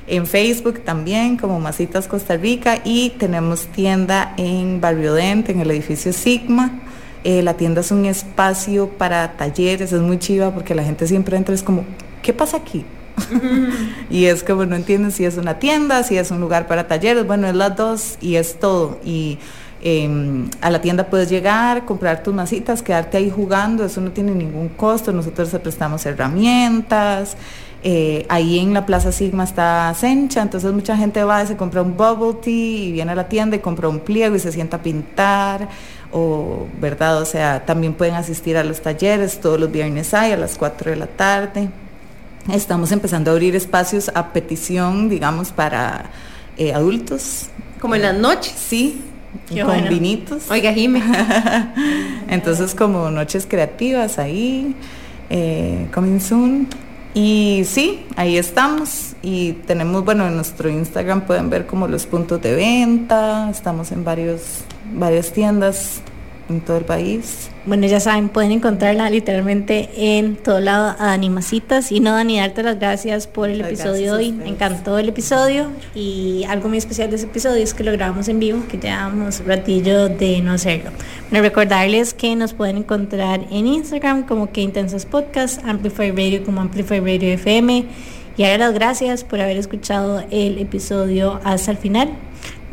En Facebook también, como Masitas Costa Rica, y tenemos tienda en Barrio Dente, en el edificio Sigma. Eh, la tienda es un espacio para talleres, es muy chiva porque la gente siempre entra, es como, ¿qué pasa aquí? y es como no entienden si es una tienda, si es un lugar para talleres, bueno, es las dos y es todo. Y eh, a la tienda puedes llegar, comprar tus masitas, quedarte ahí jugando, eso no tiene ningún costo, nosotros te prestamos herramientas. Eh, ahí en la Plaza Sigma está Sencha, entonces mucha gente va y se compra un bubble tea y viene a la tienda y compra un pliego y se sienta a pintar, o verdad, o sea, también pueden asistir a los talleres, todos los viernes hay a las 4 de la tarde. Estamos empezando a abrir espacios a petición, digamos, para eh, adultos. Como en las noches. Sí, Qué con bueno. vinitos. Oiga, Jime. Entonces, como noches creativas ahí, eh, coming soon. Y sí, ahí estamos. Y tenemos, bueno, en nuestro Instagram pueden ver como los puntos de venta. Estamos en varios, varias tiendas en todo el país. Bueno, ya saben, pueden encontrarla literalmente en todo lado a Dani Masitas. Y no, Dani, darte las gracias por el Las episodio hoy. Me encantó el episodio. Y algo muy especial de ese episodio es que lo grabamos en vivo, que llevamos un ratillo de no hacerlo. Bueno, recordarles que nos pueden encontrar en Instagram como que Intensas Podcast, Amplify Radio como Amplify Radio FM. Y ahora las gracias por haber escuchado el episodio hasta el final.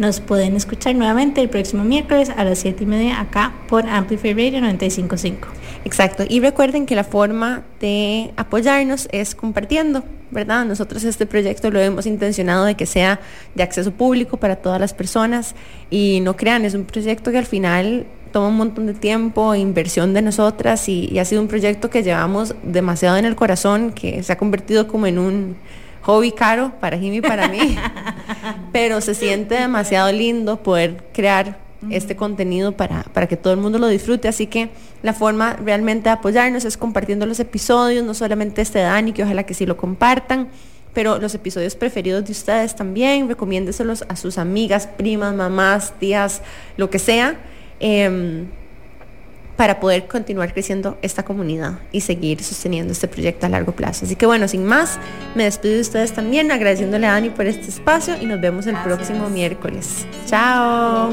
Nos pueden escuchar nuevamente el próximo miércoles a las 7 y media acá por Amplify Radio 955. Exacto. Y recuerden que la forma de apoyarnos es compartiendo, ¿verdad? Nosotros este proyecto lo hemos intencionado de que sea de acceso público para todas las personas y no crean, es un proyecto que al final toma un montón de tiempo, inversión de nosotras y, y ha sido un proyecto que llevamos demasiado en el corazón, que se ha convertido como en un hobby caro para Jimmy y para mí, pero se siente demasiado lindo poder crear este contenido para, para que todo el mundo lo disfrute. Así que la forma realmente de apoyarnos es compartiendo los episodios, no solamente este Dani, que ojalá que sí lo compartan, pero los episodios preferidos de ustedes también, recomiéndeselos a sus amigas, primas, mamás, tías, lo que sea. em, para poder continuar creciendo esta comunidad y seguir sosteniendo este proyecto a largo plazo. Así que bueno, sin más, me despido de ustedes también agradeciéndole a Dani por este espacio y nos vemos el próximo miércoles. Chao.